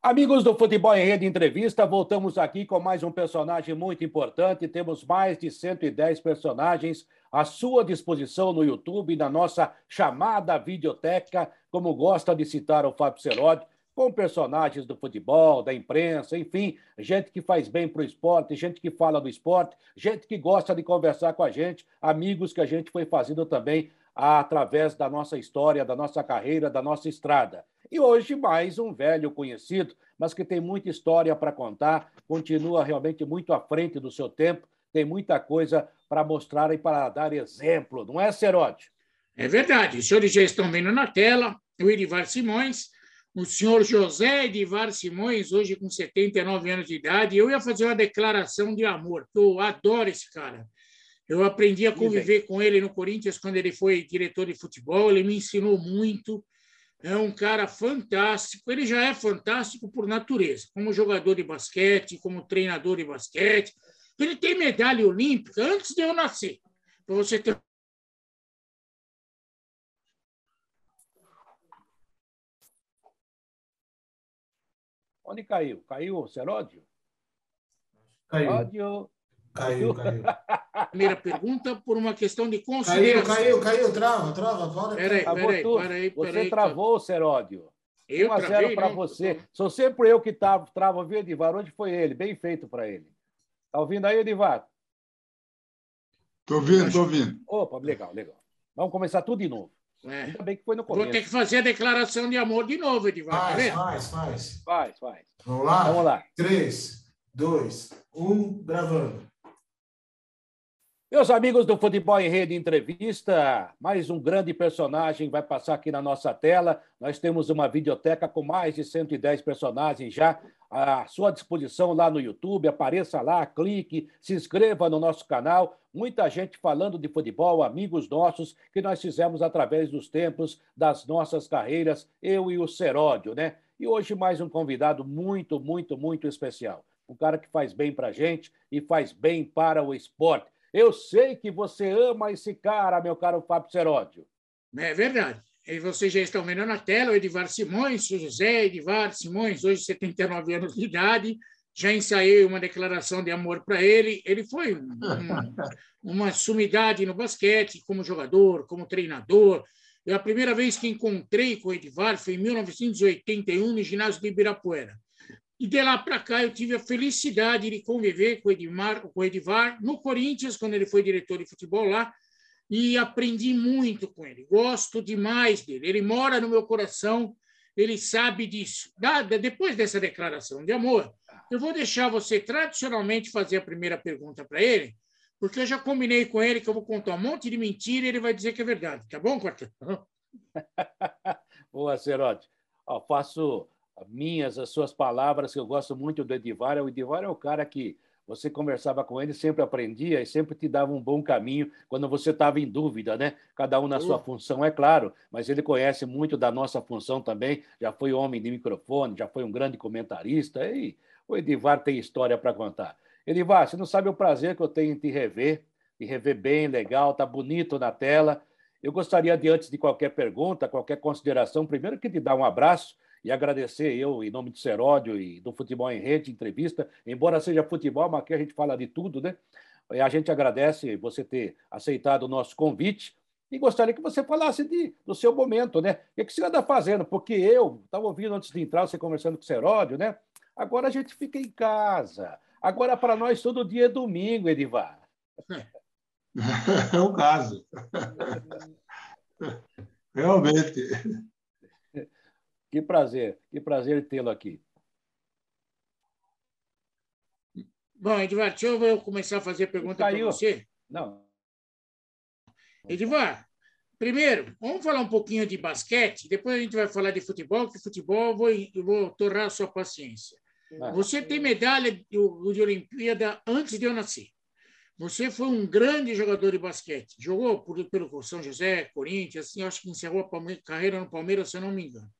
Amigos do Futebol em Rede Entrevista, voltamos aqui com mais um personagem muito importante. Temos mais de 110 personagens à sua disposição no YouTube, na nossa chamada videoteca, como gosta de citar o Fábio Seródio, com personagens do futebol, da imprensa, enfim, gente que faz bem para o esporte, gente que fala do esporte, gente que gosta de conversar com a gente, amigos que a gente foi fazendo também através da nossa história, da nossa carreira, da nossa estrada. E hoje, mais um velho conhecido, mas que tem muita história para contar, continua realmente muito à frente do seu tempo, tem muita coisa para mostrar e para dar exemplo, não é, Serote? É verdade. Os senhores já estão vendo na tela o Edivar Simões, o senhor José Edivar Simões, hoje com 79 anos de idade. Eu ia fazer uma declaração de amor, eu adoro esse cara. Eu aprendi a conviver com ele no Corinthians quando ele foi diretor de futebol, ele me ensinou muito é um cara fantástico. Ele já é fantástico por natureza, como jogador de basquete, como treinador de basquete. Ele tem medalha olímpica antes de eu nascer. Para você ter Onde caiu? Caiu o Seródio? Caiu. Seródio. Caiu, caiu. Primeira pergunta, por uma questão de consideração. Caiu, caiu, caiu, trava, trava. Para, peraí, peraí, peraí, Você peraí, travou, Seródio. Eu 1 a 0 para você. Sou sempre eu que travo, travo, viu, Edivar? Hoje foi ele. Bem feito para ele. Tá ouvindo aí, Edivar? Tô ouvindo, tô ouvindo. Opa, legal, legal. Vamos começar tudo de novo. É. Ainda bem que foi no começo. Vou ter que fazer a declaração de amor de novo, Edivar. Faz, tá faz, faz. Faz, faz. Vamos lá? Vamos lá. Três, dois, um, gravando. Meus amigos do Futebol em Rede Entrevista, mais um grande personagem vai passar aqui na nossa tela. Nós temos uma videoteca com mais de 110 personagens já à sua disposição lá no YouTube. Apareça lá, clique, se inscreva no nosso canal. Muita gente falando de futebol, amigos nossos, que nós fizemos através dos tempos das nossas carreiras, eu e o Seródio, né? E hoje mais um convidado muito, muito, muito especial. Um cara que faz bem para gente e faz bem para o esporte. Eu sei que você ama esse cara, meu caro Fábio Seródio. É verdade. E vocês já estão vendo na tela o Edivar Simões, o José Edivar Simões, hoje 79 anos de idade. Já ensaiei uma declaração de amor para ele. Ele foi um, uma sumidade no basquete, como jogador, como treinador. E a primeira vez que encontrei com o Edivar foi em 1981, no ginásio de Ibirapuera. E de lá para cá eu tive a felicidade de conviver com o, Edmar, com o Edivar no Corinthians, quando ele foi diretor de futebol lá, e aprendi muito com ele. Gosto demais dele. Ele mora no meu coração, ele sabe disso. depois dessa declaração de amor, eu vou deixar você tradicionalmente fazer a primeira pergunta para ele, porque eu já combinei com ele que eu vou contar um monte de mentira e ele vai dizer que é verdade. Tá bom, Quarteto? Boa, Cerote. faço minhas, as suas palavras, que eu gosto muito do Edivar. O Edivar é o cara que você conversava com ele, sempre aprendia e sempre te dava um bom caminho quando você estava em dúvida, né? Cada um na sua função, é claro, mas ele conhece muito da nossa função também. Já foi homem de microfone, já foi um grande comentarista e o Edivar tem história para contar. Edivar, você não sabe o prazer que eu tenho em te rever, te rever bem, legal, tá bonito na tela. Eu gostaria de, antes de qualquer pergunta, qualquer consideração, primeiro que te dar um abraço e agradecer eu, em nome do Seródio e do Futebol em Rede, entrevista, embora seja futebol, mas aqui a gente fala de tudo, né? A gente agradece você ter aceitado o nosso convite e gostaria que você falasse de, do seu momento, né? O que você anda fazendo? Porque eu estava ouvindo antes de entrar você conversando com o Seródio, né? Agora a gente fica em casa. Agora, para nós, todo dia é domingo, Edivar. É o caso. Realmente. Que prazer, que prazer tê-lo aqui. Bom, Edivar, deixa eu começar a fazer pergunta para você. Não. Edivar, primeiro, vamos falar um pouquinho de basquete, depois a gente vai falar de futebol, que futebol eu vou, eu vou torrar a sua paciência. Você tem medalha de, de Olimpíada antes de eu nascer. Você foi um grande jogador de basquete. Jogou por, pelo São José, Corinthians, assim, acho que encerrou a carreira no Palmeiras, se eu não me engano.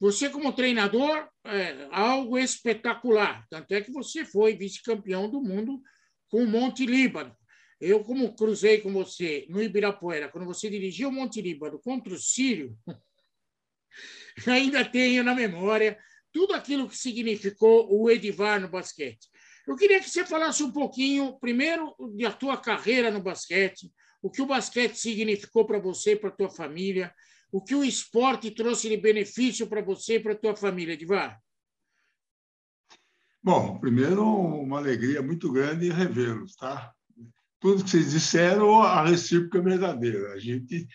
Você, como treinador, é algo espetacular. Tanto é que você foi vice-campeão do mundo com o Monte Líbano. Eu, como cruzei com você no Ibirapuera, quando você dirigiu o Monte Líbano contra o Sírio, ainda tenho na memória tudo aquilo que significou o Edivar no basquete. Eu queria que você falasse um pouquinho, primeiro, da tua carreira no basquete, o que o basquete significou para você para tua família, o que o esporte trouxe de benefício para você e para a tua família, Edivar. Bom, primeiro, uma alegria muito grande revê-los, tá? Tudo que vocês disseram, a recíproca é verdadeira. A gente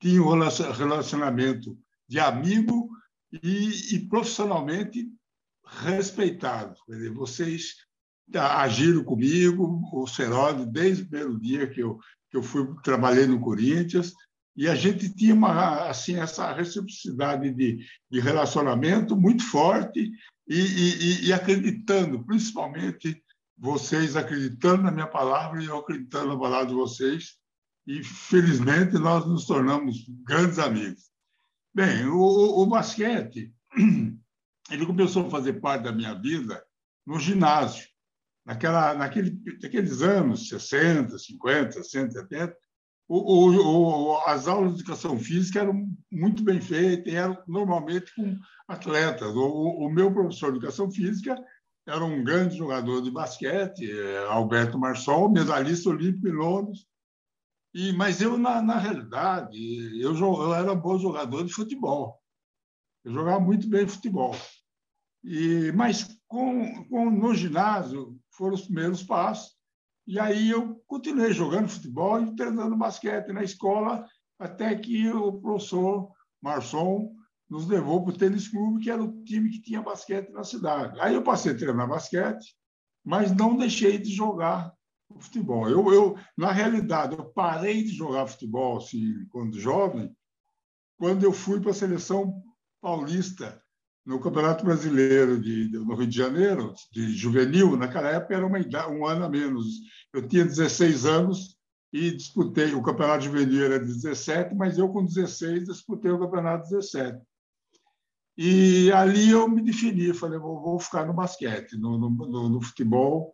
tinha um relacionamento de amigo e, e profissionalmente respeitado. Dizer, vocês agiram comigo, o Serode, desde o primeiro dia que eu, que eu fui trabalhei no Corinthians, e a gente tinha uma, assim, essa reciprocidade de, de relacionamento muito forte e, e, e, acreditando, principalmente vocês acreditando na minha palavra e eu acreditando na palavra de vocês. E, felizmente, nós nos tornamos grandes amigos. Bem, o, o basquete, ele começou a fazer parte da minha vida no ginásio. Naquela, naquele, naqueles anos, 60, 50, 60, 70, o, o, as aulas de educação física eram muito bem feitas, eram normalmente com atletas. O, o, meu professor de educação física era um grande jogador de basquete, é, Alberto Marsol, medalhista olímpico em Londres. E, mas eu, na, na realidade, eu, eu era bom jogador de futebol. Eu jogava muito bem futebol. E, mas com, com, no ginásio foram os primeiros passos. E aí eu continuei jogando futebol e treinando basquete na escola, até que o professor Marçom nos levou para o tênis clube, que era o time que tinha basquete na cidade. Aí eu passei a treinar basquete, mas não deixei de jogar futebol. Eu, eu, na realidade, eu parei de jogar futebol assim, quando jovem, quando eu fui para a seleção paulista no Campeonato Brasileiro de, no Rio de Janeiro, de juvenil, naquela época era uma idade, um ano a menos. Eu tinha 16 anos e disputei, o Campeonato Juvenil era 17, mas eu com 16 disputei o Campeonato 17. E ali eu me defini, falei, vou, vou ficar no basquete, no, no, no futebol,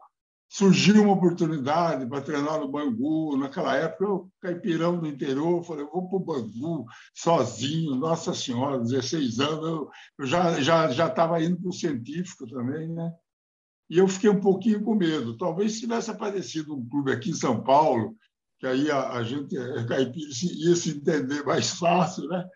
surgiu uma oportunidade para treinar no Bangu. Naquela época, eu, caipirão do interior, falei, vou para o Bangu sozinho, Nossa Senhora, 16 anos, eu, eu já já já estava indo para o científico também, né? E eu fiquei um pouquinho com medo. Talvez se tivesse aparecido um clube aqui em São Paulo, que aí a, a gente, a caipira, ia se entender mais fácil, né?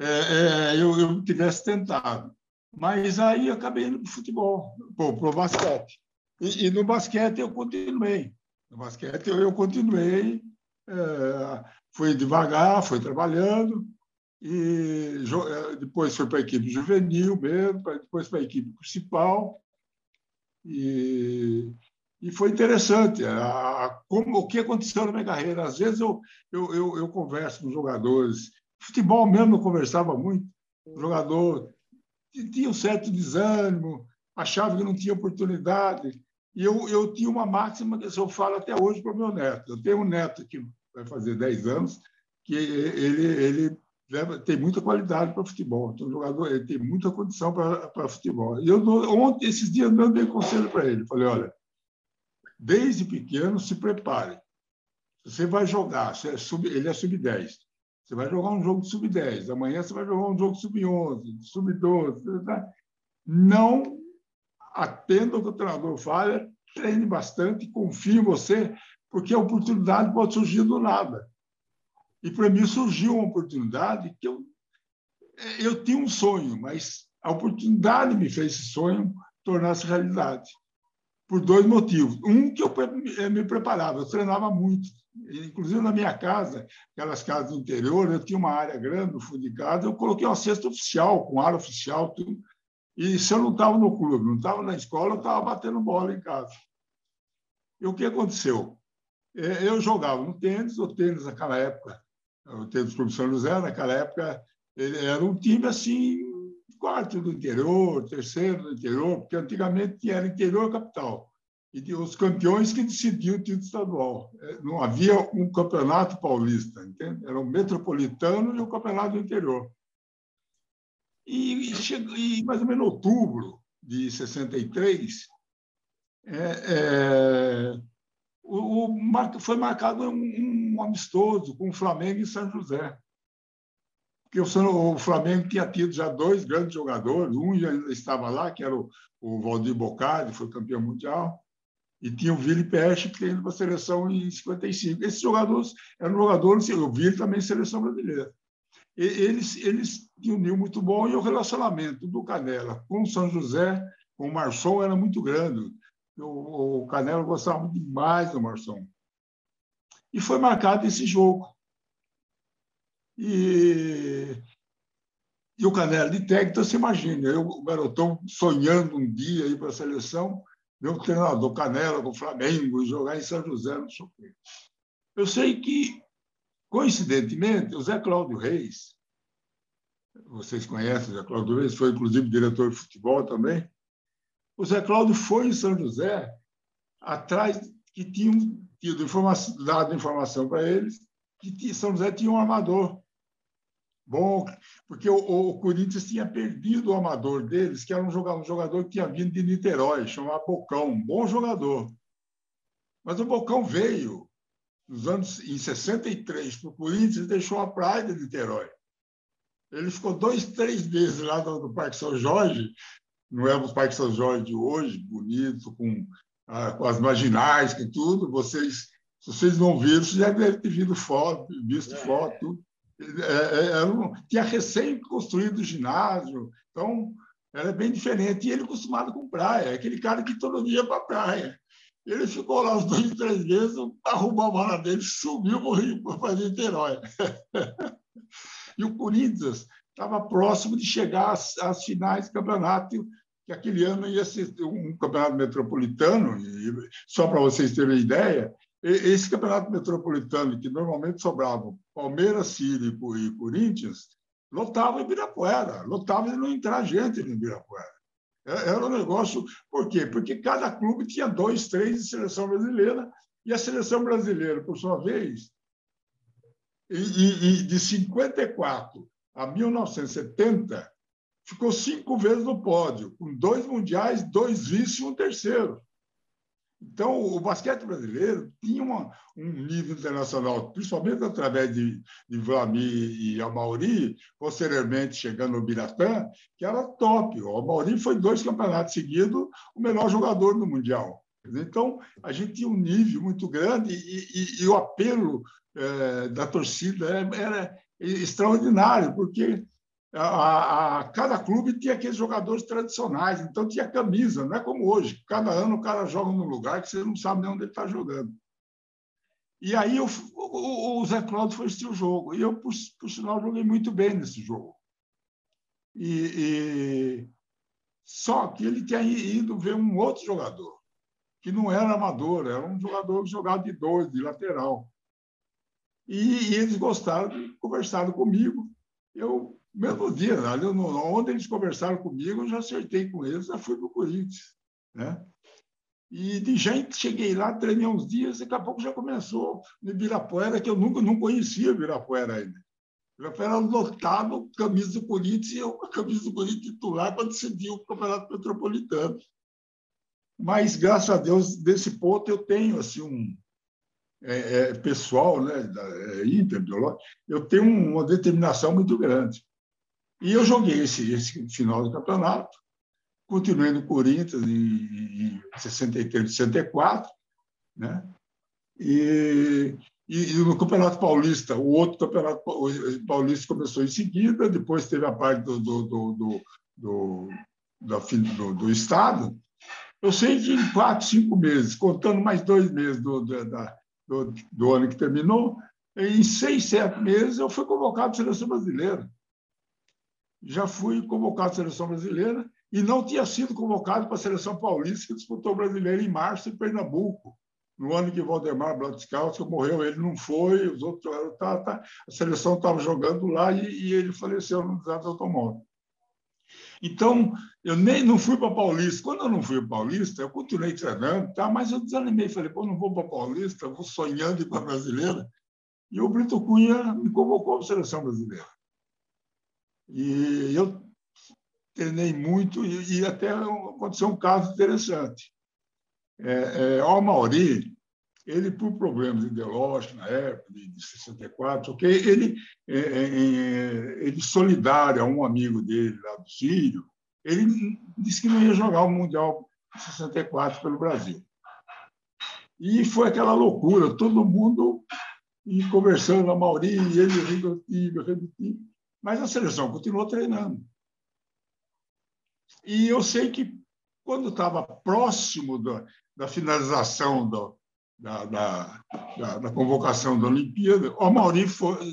É, é, eu, eu tivesse tentado. Mas aí acabei indo para o futebol, para o basquete. E, e, no basquete eu continuei. No basquete eu, continuei, é, fui devagar, fui trabalhando, e é, depois foi para a equipe juvenil mesmo, depois para a equipe principal. E, e foi interessante a, a, como, o que aconteceu na minha carreira. Às vezes eu, eu, eu, eu converso com jogadores, futebol mesmo eu conversava muito, o jogador tinha um certo desânimo, achava que não tinha oportunidade. E eu, eu tinha uma máxima que eu falo até hoje para o meu neto. Eu tenho um neto que vai fazer 10 anos, que ele, ele leva, tem muita qualidade para futebol. Então, jogador, ele tem muita condição para, futebol. E eu, ontem, esses dias, eu dei conselho para ele. Falei, olha, desde pequeno, se prepare. Você vai jogar, você é sub, ele é sub-10. Você vai jogar um jogo de sub-10. Amanhã você vai jogar um jogo de sub-11, sub-12. Tá? Não atenda o que o treinador fala, treine bastante, confie em você, porque a oportunidade pode surgir do nada. E para mim surgiu uma oportunidade que eu, eu tinha um sonho, mas a oportunidade me fez esse sonho tornar-se realidade. Por dois motivos. Um, que eu me preparava, eu treinava muito. Inclusive na minha casa, aquelas casas do interior, eu tinha uma área grande no fundo de casa, eu coloquei uma cesta oficial, com área oficial, tudo. E se eu não estava no clube, não estava na escola, eu estava batendo bola em casa. E o que aconteceu? É, eu jogava no tênis, o tênis naquela época, o tênis Clube São José, naquela época, era um time assim, quarto do interior, terceiro do interior, porque antigamente era interior capital. E os campeões que decidiam o título estadual. É, não havia um campeonato paulista, entende? Era o metropolitano e o campeonato do interior. E, e, mais ou menos em outubro de 63, é, é, o, o, foi marcado um, um, amistoso com o Flamengo e São José. porque o Flamengo tinha tido já dois grandes jogadores, um já estava lá, que era o, o Valdir Bocardi, foi campeão mundial, e tinha o Vili Peste, que tem para a seleção em 55. Esses jogadores eram jogadores, o Vili também seleção brasileira. Eles, eles tinham muito bom e o relacionamento do Canela com o São José, com o Marçom, era muito grande. O, o Canela gostava demais do Marçom. E foi marcado esse jogo. E, e o Canela de técnico, então você imagina, eu, o garotão sonhando um dia ir para a seleção, meu treinador Canela com o Flamengo, jogar em São José, não sei o quê. Eu sei que, coincidentemente, o Zé Cláudio Reis, vocês conhecem o Zé Cláudio Reis, foi inclusive diretor de futebol também. O Zé Cláudio foi em São José atrás que tinham tido informação, dado informação para eles que São José tinha um armador bom, porque o, o, Corinthians tinha perdido o amador deles, que era um jogador, um jogador que tinha vindo de Niterói, chamado Bocão, um bom jogador. Mas o Bocão veio nos anos em 63 para o Corinthians deixou a praia de Niterói. Ele ficou dois, três meses lá no, no Parque São Jorge, não é o Parque São Jorge de hoje, bonito, com, ah, com as marginais, com tudo. Vocês, se vocês não viram, vocês já devem ter visto foto, visto é. foto. É, é, um, tinha recém construído o ginásio, então era bem diferente. E ele acostumado com praia, aquele cara que todo dia ia para a praia. Ele ficou lá uns dois, três meses, arrumou a mala dele, subiu para Niterói. e o Corinthians estava próximo de chegar às, às finais do campeonato, que aquele ano ia ser um campeonato metropolitano, e, só para vocês terem ideia, esse campeonato metropolitano, que normalmente sobravam Palmeiras, Sírio e Corinthians, lotava Ibirapuera, lotava de não entrar gente no Ibirapuera. É, era um negócio. Por quê? Porque cada clube tinha dois, três de seleção brasileira, e a seleção brasileira, por sua vez, e, e, de 54 a 1970, ficou cinco vezes no pódio, com dois mundiais, dois vice e um terceiro. Então, o basquete brasileiro tinha uma, um nível internacional, principalmente através de, de Vlamir e Amauri, posteriormente chegando ao Biratã, que era top. O Amauri foi dois campeonatos seguidos o melhor jogador do Mundial. Então, a gente tinha um nível muito grande e, e, e o apelo é, da torcida era, era extraordinário, porque a, a, cada clube tinha aqueles jogadores tradicionais, então tinha camisa, não é como hoje. Cada ano o cara joga num lugar que você não sabe nem onde ele está jogando. E aí eu, o, o, Zé Cláudio foi assistir o jogo, e eu, por, por sinal, joguei muito bem nesse jogo. E, e, Só que ele tinha ido ver um outro jogador, que não era amador, era um jogador que jogava de dois, de lateral. E, e eles gostaram, conversaram comigo. Eu mesmo dia, ali, onde eles conversaram comigo, eu já acertei com eles, já fui para o Corinthians. Né? E de gente, cheguei lá, treinei uns dias, e daqui a pouco já começou no Ibirapuera, que eu nunca não conhecia o Ibirapuera ainda. O Ibirapuera lotado, camisa do Corinthians, e eu a camisa do Corinthians titular para decidir o Campeonato Metropolitano. Mas, graças a Deus, desse ponto eu tenho assim, um, é, é, pessoal, né, da, é, eu tenho uma determinação muito grande. E eu joguei esse, esse final do campeonato, continuei no Corinthians em, em 63, 64, né? E, e, e, no Campeonato Paulista, o outro Campeonato Paulista começou em seguida, depois teve a parte do, do, do, do, do, do, do Estado. Eu sei que em quatro, cinco meses, contando mais dois meses do, da, do, do ano que terminou, em seis, sete meses eu fui convocado para a seleção brasileira já fui convocado à seleção brasileira e não tinha sido convocado para a seleção paulista, que disputou o brasileiro em março em Pernambuco. No ano que Valdemar Blattskowski morreu, ele não foi, os outros tá, tá, a seleção estava jogando lá e, e, ele faleceu no desastre automóvel. Então, eu nem não fui para Paulista. Quando eu não fui para Paulista, eu continuei treinando, tá? mas eu desanimei. Falei, pô, não vou para Paulista, vou sonhando ir para brasileira. E o Brito Cunha me convocou para a seleção brasileira. E eu treinei muito e, e até aconteceu um caso interessante. É, é, o Mauri, ele, por problemas ideológicos na época, de 64, okay, ele, é, é, é, ele solidário a um amigo dele lá do Sírio, ele disse que não ia jogar o Mundial de 64 pelo Brasil. E foi aquela loucura, todo mundo e conversando, a Mauri, ele rindo do time, rindo do time. Mas a seleção continuou treinando. E eu sei que, quando estava próximo da, da finalização do, da, da, da, da, convocação da Olimpíada, o Mauri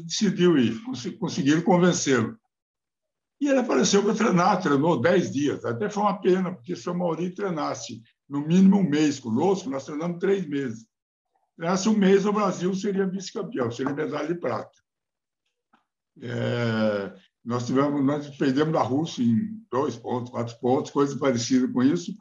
decidiu ir, conseguiram convencê-lo. E ele apareceu para treinar, treinou dez dias. Até foi uma pena, porque se o Mauri treinasse no mínimo um mês conosco, nós treinamos três meses. Treinasse um mês, o Brasil seria vice-campeão, seria medalha de prata. É, nós tivemos, nós perdemos da Rússia em dois pontos, quatro pontos, coisas parecidas com isso,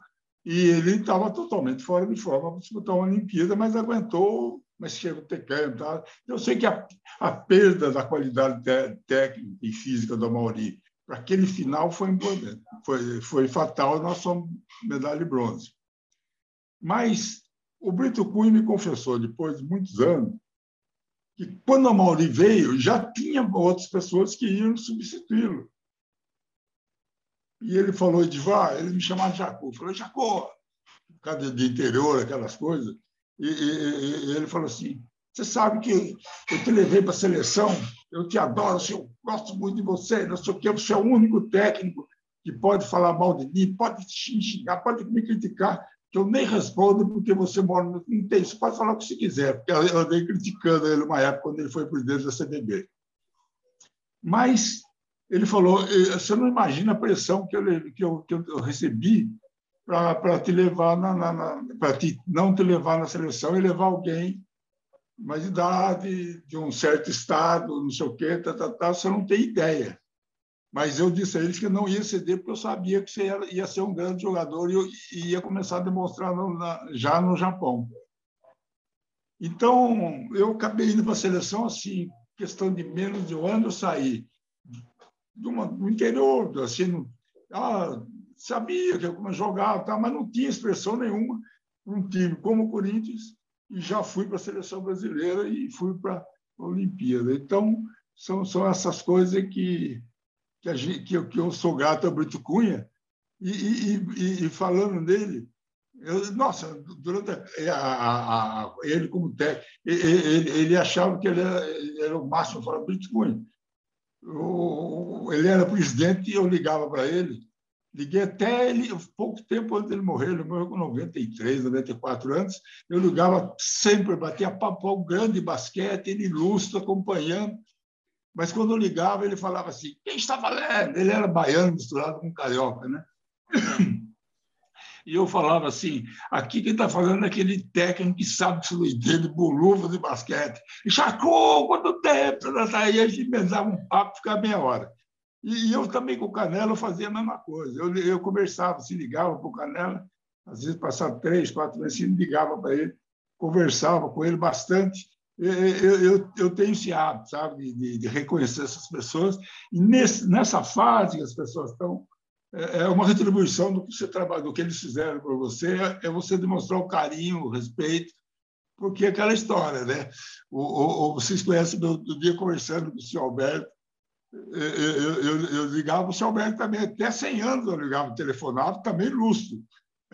e ele estava totalmente fora de forma para disputar uma Olimpíada, mas aguentou, mas chegou a ter câmbio. Tá? Eu sei que a, a perda da qualidade técnica e física do Mauri para aquele final foi importante, foi, foi fatal, nós somos medalha de bronze. Mas o Brito Cunha me confessou, depois de muitos anos, que quando a Mauri veio, já tinha outras pessoas que iam substituí-lo. E ele falou, Edivar, ele me chamava de Jacó. Falou, Jacó, cada de interior, aquelas coisas. E, e, e, ele falou assim, você sabe que eu te levei para a seleção, eu te adoro, eu gosto muito de você, não sei o quê, você é o único técnico que pode falar mal de mim, pode xingar, pode me criticar, que eu nem respondo porque você mora no... Tem, você pode falar o que você quiser, porque eu andei criticando ele uma época quando ele foi presidente da CBB. Mas ele falou: você não imagina a pressão que eu, que eu, que eu recebi para te levar na, na, na para não te levar na seleção e levar alguém mais idade, de um certo estado, não sei o quê, tá, tá, tá, você não tem ideia. Mas eu disse a eles que não ia ceder, porque eu sabia que você ia, ser um grande jogador e, eu, ia começar a demonstrar no, na, já no Japão. Então, eu acabei indo para a seleção assim, questão de menos de um ano eu saí do, do interior, assim, ah, sabia que eu jogava, tá, mas não tinha expressão nenhuma para um time como o Corinthians, e já fui para a seleção brasileira e fui para a Olimpíada. Então, são, são essas coisas que, que, a gente, que, eu, que eu sou grato ao Brito Cunha, e, e, e, falando nele, eu, nossa, durante a, a, a, ele como técnico, ele, ele, achava que ele era, ele era o máximo, falava, Brito Cunha, ele era presidente e eu ligava para ele. Liguei até ele, pouco tempo antes dele morrer, ele morreu com 93, 94 anos. Eu ligava sempre, batia papo grande basquete, ele ilustre, acompanhando. Mas quando eu ligava, ele falava assim: quem está falando? Ele era baiano misturado com carioca, né? E eu falava assim: aqui quem está falando é aquele técnico que sabe de boluva de basquete. E chacou, quanto tempo? Aí a gente emendava um papo, ficava meia hora. E eu também com o Canela fazia a mesma coisa. Eu, eu conversava, se ligava para o Canela, às vezes passava três, quatro meses, se ligava para ele, conversava com ele bastante. Eu, eu, eu tenho esse hábito, sabe, de, de reconhecer essas pessoas. E nesse, nessa fase que as pessoas estão, é, é uma retribuição do que você trabalha, do que eles fizeram por você, é você demonstrar o carinho, o respeito, porque é aquela história, né? O, o, vocês conhecem do, do dia conversando com o senhor Alberto, eu, eu, eu, ligava para o senhor Alberto também, até 100 anos eu ligava, telefonava, também lúcido.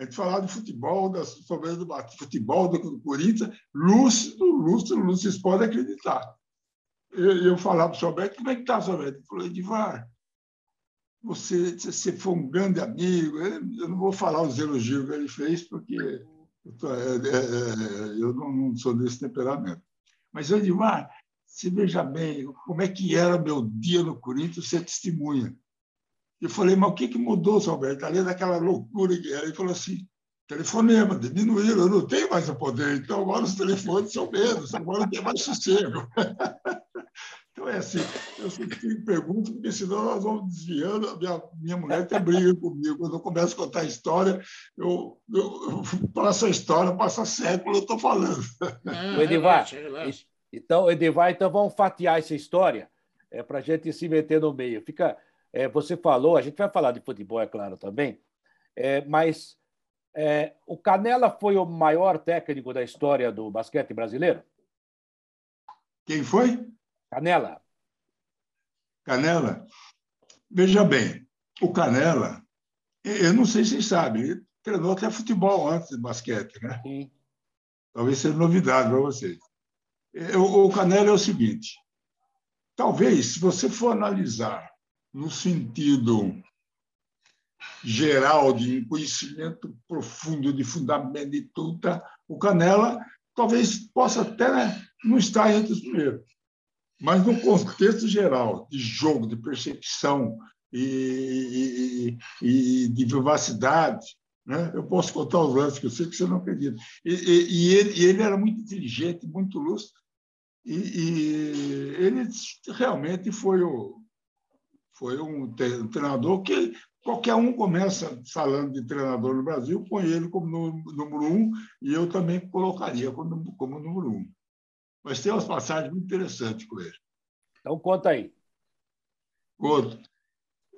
A gente falava de futebol, das sobre do futebol do Corinthians, lúcido, lúcido, lúcido, vocês podem acreditar. Eu, eu falava para o Alberto, como é que está, Alberto? Ele falou, Edivar, você, você foi um grande amigo. Eu não vou falar os elogios que ele fez, porque eu, tô, é, é, é, eu não, não, sou desse temperamento. Mas, Edmar, você veja bem como é que era meu dia no Corinthians, você testemunha. Eu falei, mas o que, que mudou, seu Alberto? Além daquela loucura que era. Ele falou assim, telefonema, diminuíram, eu não tenho mais o poder, então agora os telefones são menos, agora tem mais sossego. Então, é assim, eu sempre pergunto, porque senão nós vamos desviando. A minha, minha mulher até briga comigo. Quando eu começo a contar a história, eu, eu, eu passo a história, passa século, eu estou falando. Ah, Edivar, então, Edivar, então vamos fatiar essa história é, para a gente se meter no meio. Fica, é, você falou, a gente vai falar de futebol, é claro, também, é, mas É, o Canela foi o maior técnico da história do basquete brasileiro? Quem foi? Canela. Canela? Veja bem, o Canela, eu não sei se ele treinou até futebol antes de basquete, né? Sim. Talvez seja novidade para vocês. O Canela é o seguinte: talvez, se você for analisar no sentido geral de conhecimento profundo de fundamento de tudo, o Canela talvez possa até né, não estar entre os primeiros. Mas no contexto geral de jogo, de percepção e, e, e de vivacidade, né? eu posso contar os lances que eu sei que você não acredita. E, e ele, ele, era muito inteligente, muito lúcido, e, ele realmente foi, o, foi um treinador que qualquer um começa falando de treinador no Brasil, põe ele como número um, e eu também colocaria como, como número um. Mas tem umas passagens muito interessantes com ele. Então, conta aí. Conto.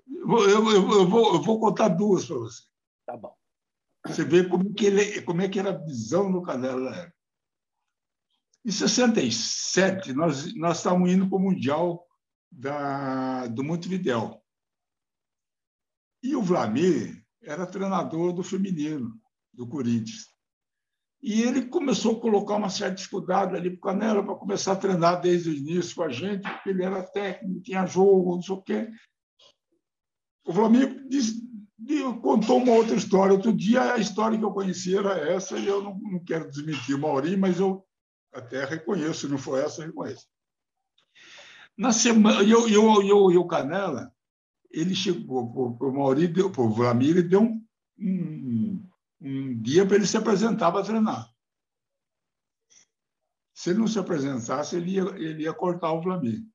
Eu, eu, eu, vou, eu vou contar duas para você. Tá bom. Você vê como, que ele, como é que era a visão no Canela Em 67, nós, nós estávamos indo para o Mundial da, do Montevideo. E o Vlamir era treinador do feminino, do Corinthians. E ele começou a colocar uma certa dificuldade ali para o Canela para começar a treinar desde o início com a gente, porque ele era técnico, tinha jogo, não sei o quê. O Flamengo disse, contou uma outra história. Outro dia, a história que eu conhecia era essa, e eu não, não quero desmentir o Mauri, mas eu até reconheço, se não for essa, reconheço. Na semana, eu, eu, eu, eu Canela, ele chegou para o Mauri, para o Vlamir, e deu um, um um dia para ele se apresentar para treinar. Se ele não se apresentasse, ele ia, ele ia cortar o Flamengo.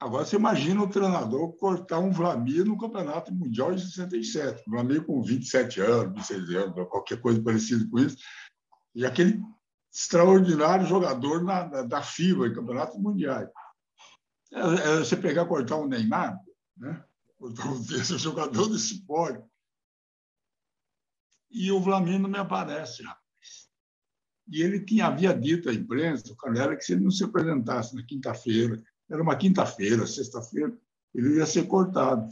Agora, você imagina o treinador cortar um Flamengo no Campeonato Mundial de 67. O Flamengo com 27 anos, 26 anos, qualquer coisa parecida com isso. E aquele extraordinário jogador na, na, da FIBA, em Campeonato Mundial. É, é, você pegar cortar um Neymar, né? esse jogador desse pódio. E o Flamengo me aparece, rapaz. E ele tinha, havia dito à imprensa, o Canela, que se ele não se apresentasse na quinta-feira, era uma quinta-feira, sexta-feira, ele ia ser cortado.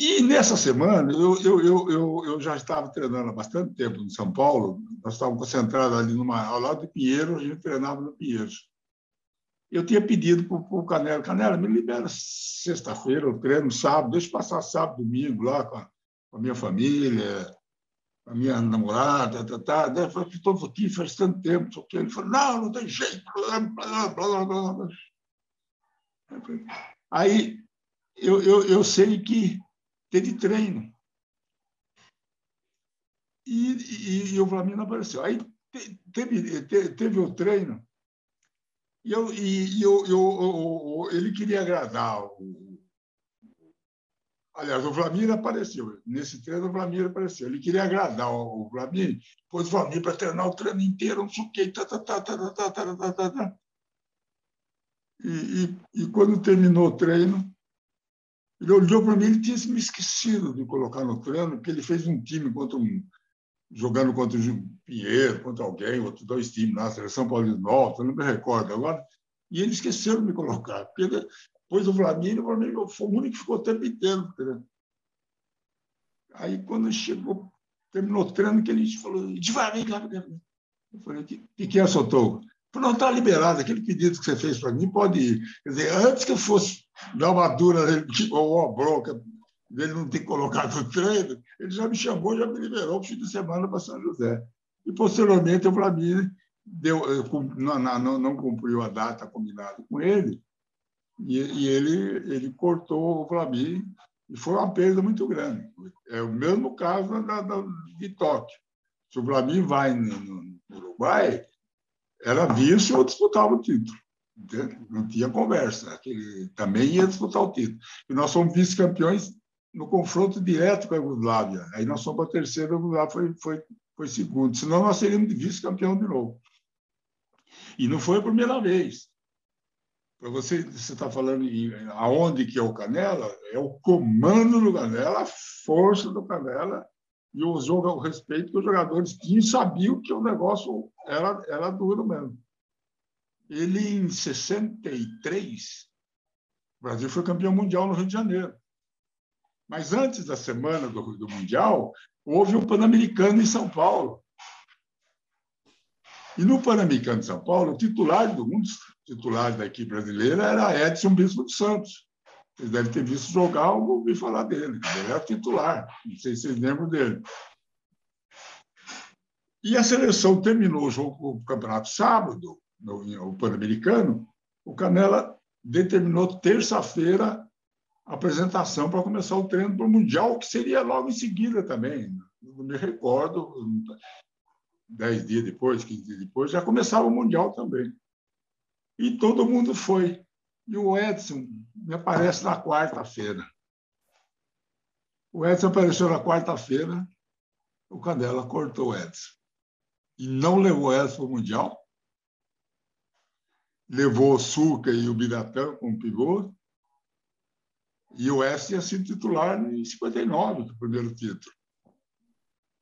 E nessa semana, eu, eu, eu, eu, já estava treinando há bastante tempo em São Paulo, nós estávamos concentrados ali numa, ao lado do Pinheiro, a gente treinava no Pinheiro. Eu tinha pedido para o Canela, Canela, me libera sexta-feira, eu treino sábado, deixa eu passar sábado, domingo lá com a, com a minha família, a minha namorada, tá, tá, falei, estou aqui faz tanto tempo, só que ele falou, não, não tem jeito, blá, blá, blá, blá, blá. Aí eu, eu, eu sei que teve treino. E, e, e o Flamengo apareceu. Aí teve, teve, teve o treino, e, eu, e eu, eu, ele queria agradar o. Aliás, o Vlamir apareceu. Nesse treino, o Vlamir apareceu. Ele queria agradar o Vlamir, pôs o Vlamir para treinar o treino inteiro, não sei o. Tá, tá, tá, tá, tá, tá, tá, tá, tá, tá. E, e, e quando terminou o treino, ele olhou para mim, ele tinha me esquecido de colocar no treino, porque ele fez um time contra um, jogando contra o Pinheiro, contra alguém, outros dois times na seleção paulista não me recordo agora, e ele esqueceu de me colocar, porque depois do Flamengo, o Flamengo foi o único que ficou o tempo inteiro. Aí, quando chegou, terminou o treino, que ele falou, devagar, Eu falei, o que, que é, Sotou? Não, está liberado, aquele pedido que você fez para mim pode ir. Quer dizer, antes que eu fosse dar uma dura ou uma bronca dele não ter colocado o treino, ele já me chamou, já me liberou o fim de semana para São José. E, posteriormente, o Flamengo deu, eh, não, não, não cumpriu a data combinada com ele, e, e ele, ele cortou o Flamengo, e foi uma perda muito grande. É o mesmo caso da, da de Tóquio. Se o Flamengo vai no, no Uruguai, era vice ou disputava o título. Não tinha conversa. Ele também ia disputar o título. E nós somos vice-campeões no confronto direto com a Yugoslávia. Aí nós para a terceira, a Yugoslávia foi, foi, foi segundo. Senão nós seríamos vice-campeão de novo. E não foi a primeira vez. Para você, você está falando em aonde que é o Canela? É o comando do Canela, a força do Canela e o, jogo, o respeito que os jogadores tinham sabiam que o negócio era, era duro mesmo. Ele, em 63, o Brasil foi campeão mundial no Rio de Janeiro. Mas antes da semana do, do Mundial, houve o Pan-Americano em São Paulo. E no Pan-Americano de São Paulo, o titular do um dos titulares da equipe brasileira era Edson Bispo dos Santos. Vocês devem ter visto jogar ou ouvir falar dele. Ele era titular. Não sei se vocês lembram dele. E a seleção terminou o jogo o campeonato sábado, no, Pan-Americano. O Canela determinou terça-feira a apresentação para começar o treino para o Mundial, que seria logo em seguida também. Não me recordo, dez dias depois, quinze dias depois, já começava o Mundial também. E todo mundo foi. E o Edson me aparece na quarta-feira. O Edson apareceu na quarta-feira, o Canela cortou o Edson. E não levou o Edson para o Mundial. Levou o Suca e o Biratã como pivô. E o Edson tinha sido titular em 59, o primeiro título.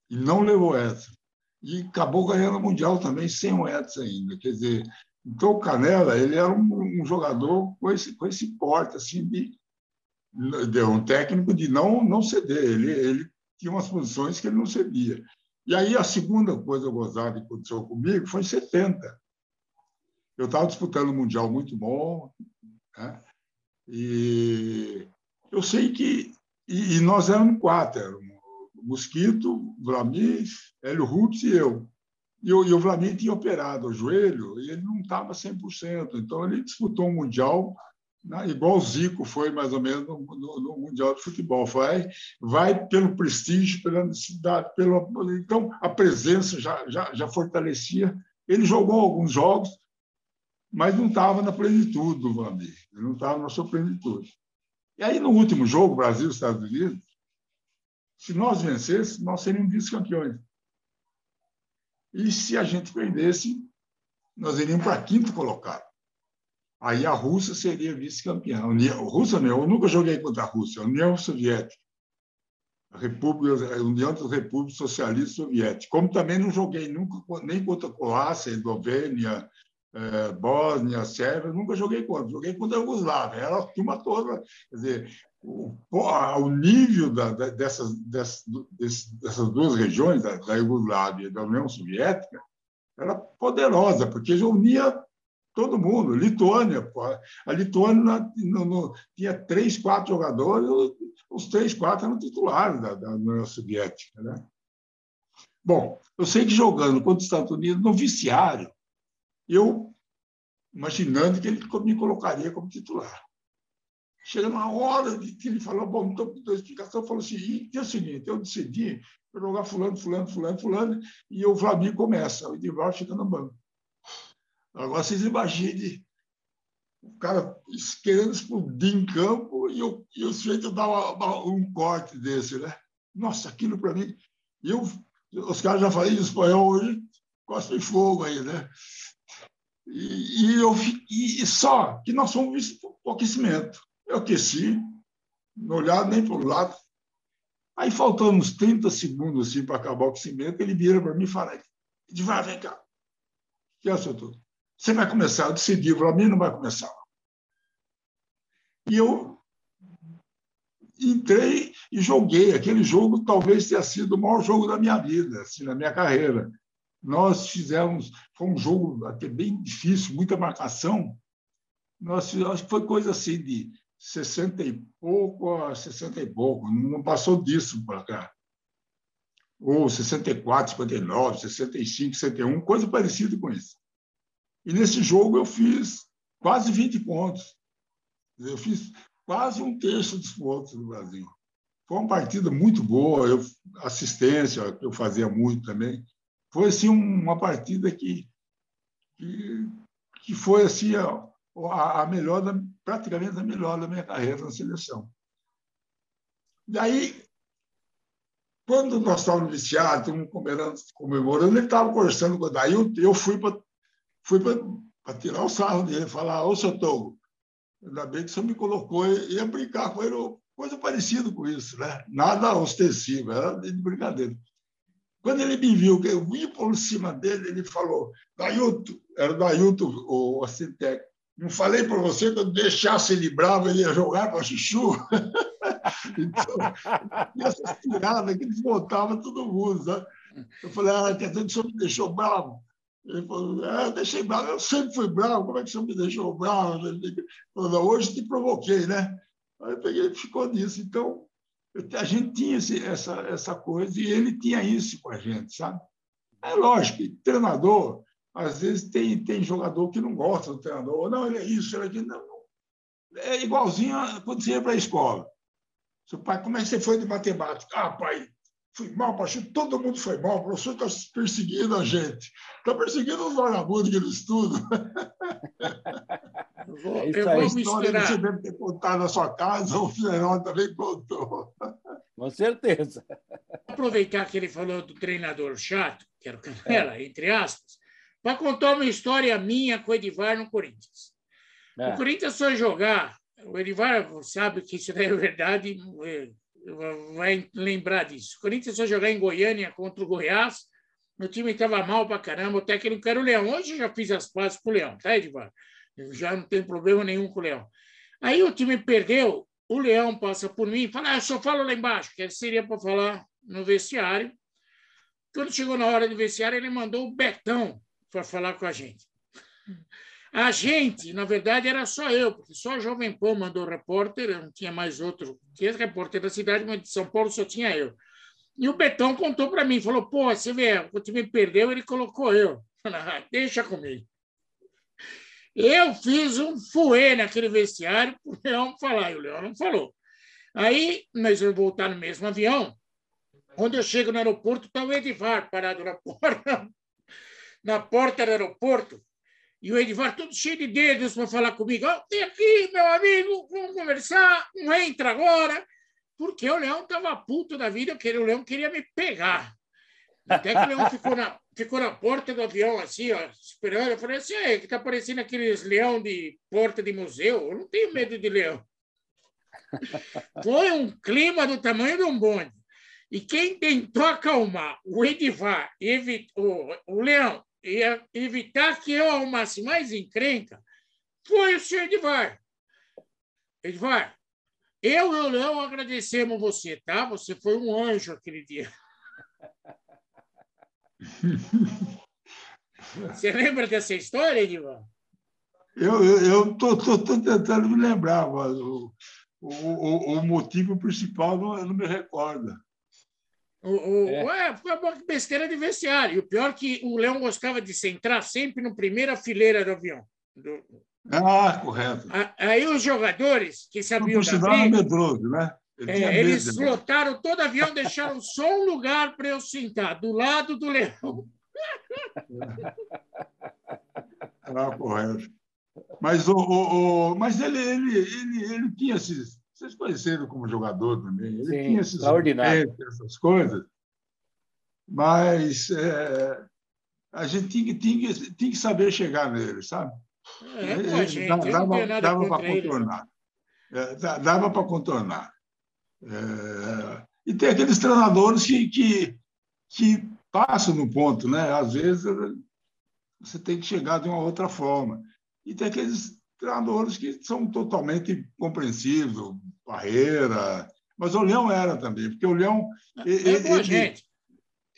E não levou o Edson. E acabou ganhando o Mundial também sem o Edson ainda. Quer dizer, então, o Canela ele era um, um jogador com esse, com esse porte, assim, de, de um técnico de não, não ceder. Ele, ele tinha umas posições que ele não cedia. E aí, a segunda coisa gozada que aconteceu comigo foi em 70. Eu estava disputando um Mundial muito bom, né? e eu sei que. E, e nós éramos quatro: éramos Mosquito, Vlamir, Hélio Rutz e eu. E o, e o Flamengo tinha operado o joelho e ele não estava 100%. Então, ele disputou um Mundial né, igual o Zico foi mais ou menos no, no, no, Mundial de Futebol. Vai, vai pelo prestígio, pela necessidade, pelo, então a presença já, já, já fortalecia. Ele jogou alguns jogos, mas não estava na plenitude do Vandir, não estava na sua plenitude. E aí, no último jogo, Brasil-Estados Unidos, se nós vencêssemos, nós seríamos vice-campeões. E se a gente perdesse, nós iríamos para quinto colocado. Aí a Rússia seria vice-campeã. Rússia não, eu nunca joguei contra a Rússia, a União Soviética. A, República, a União das Repúblicas Socialistas Soviéticas. Como também não joguei nunca nem contra a Croácia, Eslovênia, eh, Bósnia, Sérvia, nunca joguei contra. Joguei contra a Yugoslávia. Era a turma toda. Quer dizer, o, o nível da, dessas, dessas, dessas duas regiões, da, da Iugoslávia e da União Soviética, era poderosa, porque já unia todo mundo. Lituânia, a Lituânia no, no, tinha três, quatro jogadores, os três, quatro eram titulares da, da União Soviética. Né? Bom, eu sei que jogando contra os Estados Unidos no viciário, eu imaginando que ele me colocaria como titular. Chega na hora de que ele falou, bom, então, a explicação, falou assim, é o seguinte, eu decidi jogar fulano, fulano, fulano, fulano, e o Flamengo começa, o Edivaldo fica no banco. Agora vocês imaginem o cara querendo explodir em campo e, eu, e o sujeito dá uma, uma, um corte desse, né? Nossa, aquilo para mim... Eu, os caras já falei em espanhol hoje, cospe fogo aí, né? E, e, eu, e só que nós fomos por aquecimento. Eu aqueci, não olhava nem para o lado. Aí, faltando uns 30 segundos assim, para acabar o aquecimento, ele vira para mim e fala: Edvar, vem cá. O que é, doutor? Você vai começar? Eu decidi, para mim não vai começar. E eu entrei e joguei. Aquele jogo talvez tenha sido o maior jogo da minha vida, assim, na minha carreira. Nós fizemos, foi um jogo até bem difícil, muita marcação. Nós, acho que foi coisa assim de 60 e pouco a 60 e pouco, não passou disso para cá. Ou 64, 59, 65, 61, coisa parecida com isso. E nesse jogo eu fiz quase 20 pontos. Eu fiz quase um terço dos pontos do Brasil. Foi uma partida muito boa, eu, assistência, eu fazia muito também. Foi assim, uma partida que, que, que foi assim, a, a melhor, da, praticamente a melhor da minha carreira na seleção. Daí, quando nós estávamos viciados, comemorando, comemorando, ele estava conversando com o Daí eu, eu fui para fui para tirar o sarro dele, falar, ô, seu Togo, Ainda bem que você me colocou, ia brincar com ele, coisa parecida com isso, né? Nada ostensivo, era de brincadeira. Quando ele me viu, que eu vim por cima dele, ele falou: Dailton, era o Dailton, o Assintec, não falei para você que eu deixasse ele bravo, ele ia jogar para Chuchu? então, e essas tiradas que desmontava todo mundo. Sabe? Eu falei: ah, quer dizer que o senhor me deixou bravo? Ele falou: eu deixei bravo, eu sempre fui bravo, como é que o senhor me deixou bravo? Ele falou: hoje te provoquei, né? Aí eu peguei ficou nisso. Então, a gente tinha esse, essa, essa coisa e ele tinha isso com a gente, sabe? É lógico treinador, às vezes tem, tem jogador que não gosta do treinador, não, ele é isso, ele é aquilo. Não. É igualzinho quando você ia para a escola. Seu pai, como é que você foi de matemática? Ah, pai, fui mal, pastor, todo mundo foi mal, o professor está perseguindo a gente. Está perseguindo os vagabundos que não estudam. Eu vou, é eu vou misturar. Você deve ter contado na sua casa, o Fernando também contou. Com certeza. Vou aproveitar que ele falou do treinador chato, que era o Canela, é. entre aspas, para contar uma história minha com o Edivar no Corinthians. É. O Corinthians foi jogar, o Edivar sabe que isso é verdade, é, vai lembrar disso. O Corinthians foi jogar em Goiânia contra o Goiás, meu time estava mal para caramba, o técnico era o Leão. Hoje eu já fiz as pazes com o Leão, tá, Edivar? Já não tenho problema nenhum com o Leão. Aí o time perdeu, o Leão passa por mim e fala: ah, eu só falo lá embaixo, que seria para falar no vestiário. Quando chegou na hora do vestiário, ele mandou o Betão para falar com a gente. A gente, na verdade, era só eu, porque só o Jovem Pan mandou repórter, não tinha mais outro. Tinha repórter da cidade, mas de São Paulo só tinha eu. E o Betão contou para mim, falou: pô, você vê, o time perdeu, ele colocou eu. Ah, deixa comigo. Eu fiz um fuê naquele vestiário para o Leão falar, e o Leão não falou. Aí nós vamos voltar no mesmo avião. Quando eu chego no aeroporto, está o Edivar parado na porta, na porta do aeroporto. E o Edivar todo cheio de dedos para falar comigo. Oh, tem aqui, meu amigo, vamos conversar, não entra agora. Porque o Leão estava puto da vida, o Leão queria me pegar. Até que o Leão ficou na, ficou na porta do avião, assim, ó, esperando. Eu falei assim, é, que tá parecendo aqueles leão de porta de museu. Eu não tenho medo de leão. Foi um clima do tamanho de um bonde. E quem tentou acalmar o Edivar, o, o Leão, e evitar que eu arrumasse mais encrenca, foi o senhor Edivar. Edivar, eu e o Leão agradecemos você, tá? Você foi um anjo aquele dia. Você lembra dessa história, Edivan? Eu estou tentando me lembrar, mas o, o, o motivo principal não, não me recorda. O, o, é. Ué, foi uma besteira de vestiário. O pior é que o Leão gostava de centrar sempre na primeira fileira do avião. Do... Ah, correto. Aí os jogadores que sabiam da briga... medroso, né? É, eles lotaram todo o avião, deixaram só um lugar para eu sentar, do lado do leão. Ah, correto. Mas, o, o, o, mas ele, ele, ele, ele tinha esses. Vocês conheceram como jogador também. Ele Sim, tinha esses essas coisas. Mas é, a gente tinha, tinha, tinha que saber chegar nele, sabe? É, ele, gente, dava, dava para contornar. É, dava para contornar. É, e tem aqueles treinadores que, que, que passam no ponto, né? Às vezes você tem que chegar de uma outra forma. E tem aqueles treinadores que são totalmente compreensivos, Barreira, mas o Leão era também, porque o Leão. É, ele, ele, gente.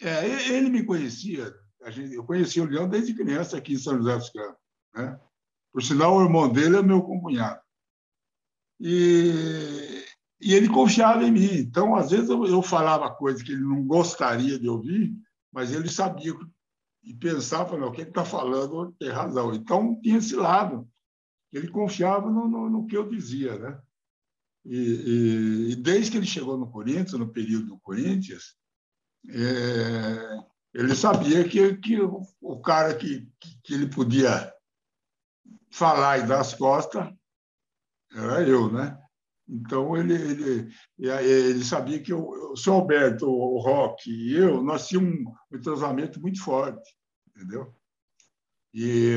É, ele me conhecia, eu conhecia o Leão desde criança aqui em São José dos Campos. Né? Por sinal, o irmão dele é meu companheiro. E e ele confiava em mim. Então, às vezes, eu, eu falava coisas que ele não gostaria de ouvir, mas ele sabia e pensava, o que está falando tem razão. Então, tinha esse lado. Ele confiava no, no, no que eu dizia. Né? E, e, e, desde que ele chegou no Corinthians, no período do Corinthians, é, ele sabia que, que o, cara que, que ele podia falar e dar as costas era eu, né? Então, ele, ele, ele sabia que o, o seu Alberto, o Rock e eu, nós tínhamos um entrosamento muito forte, entendeu? E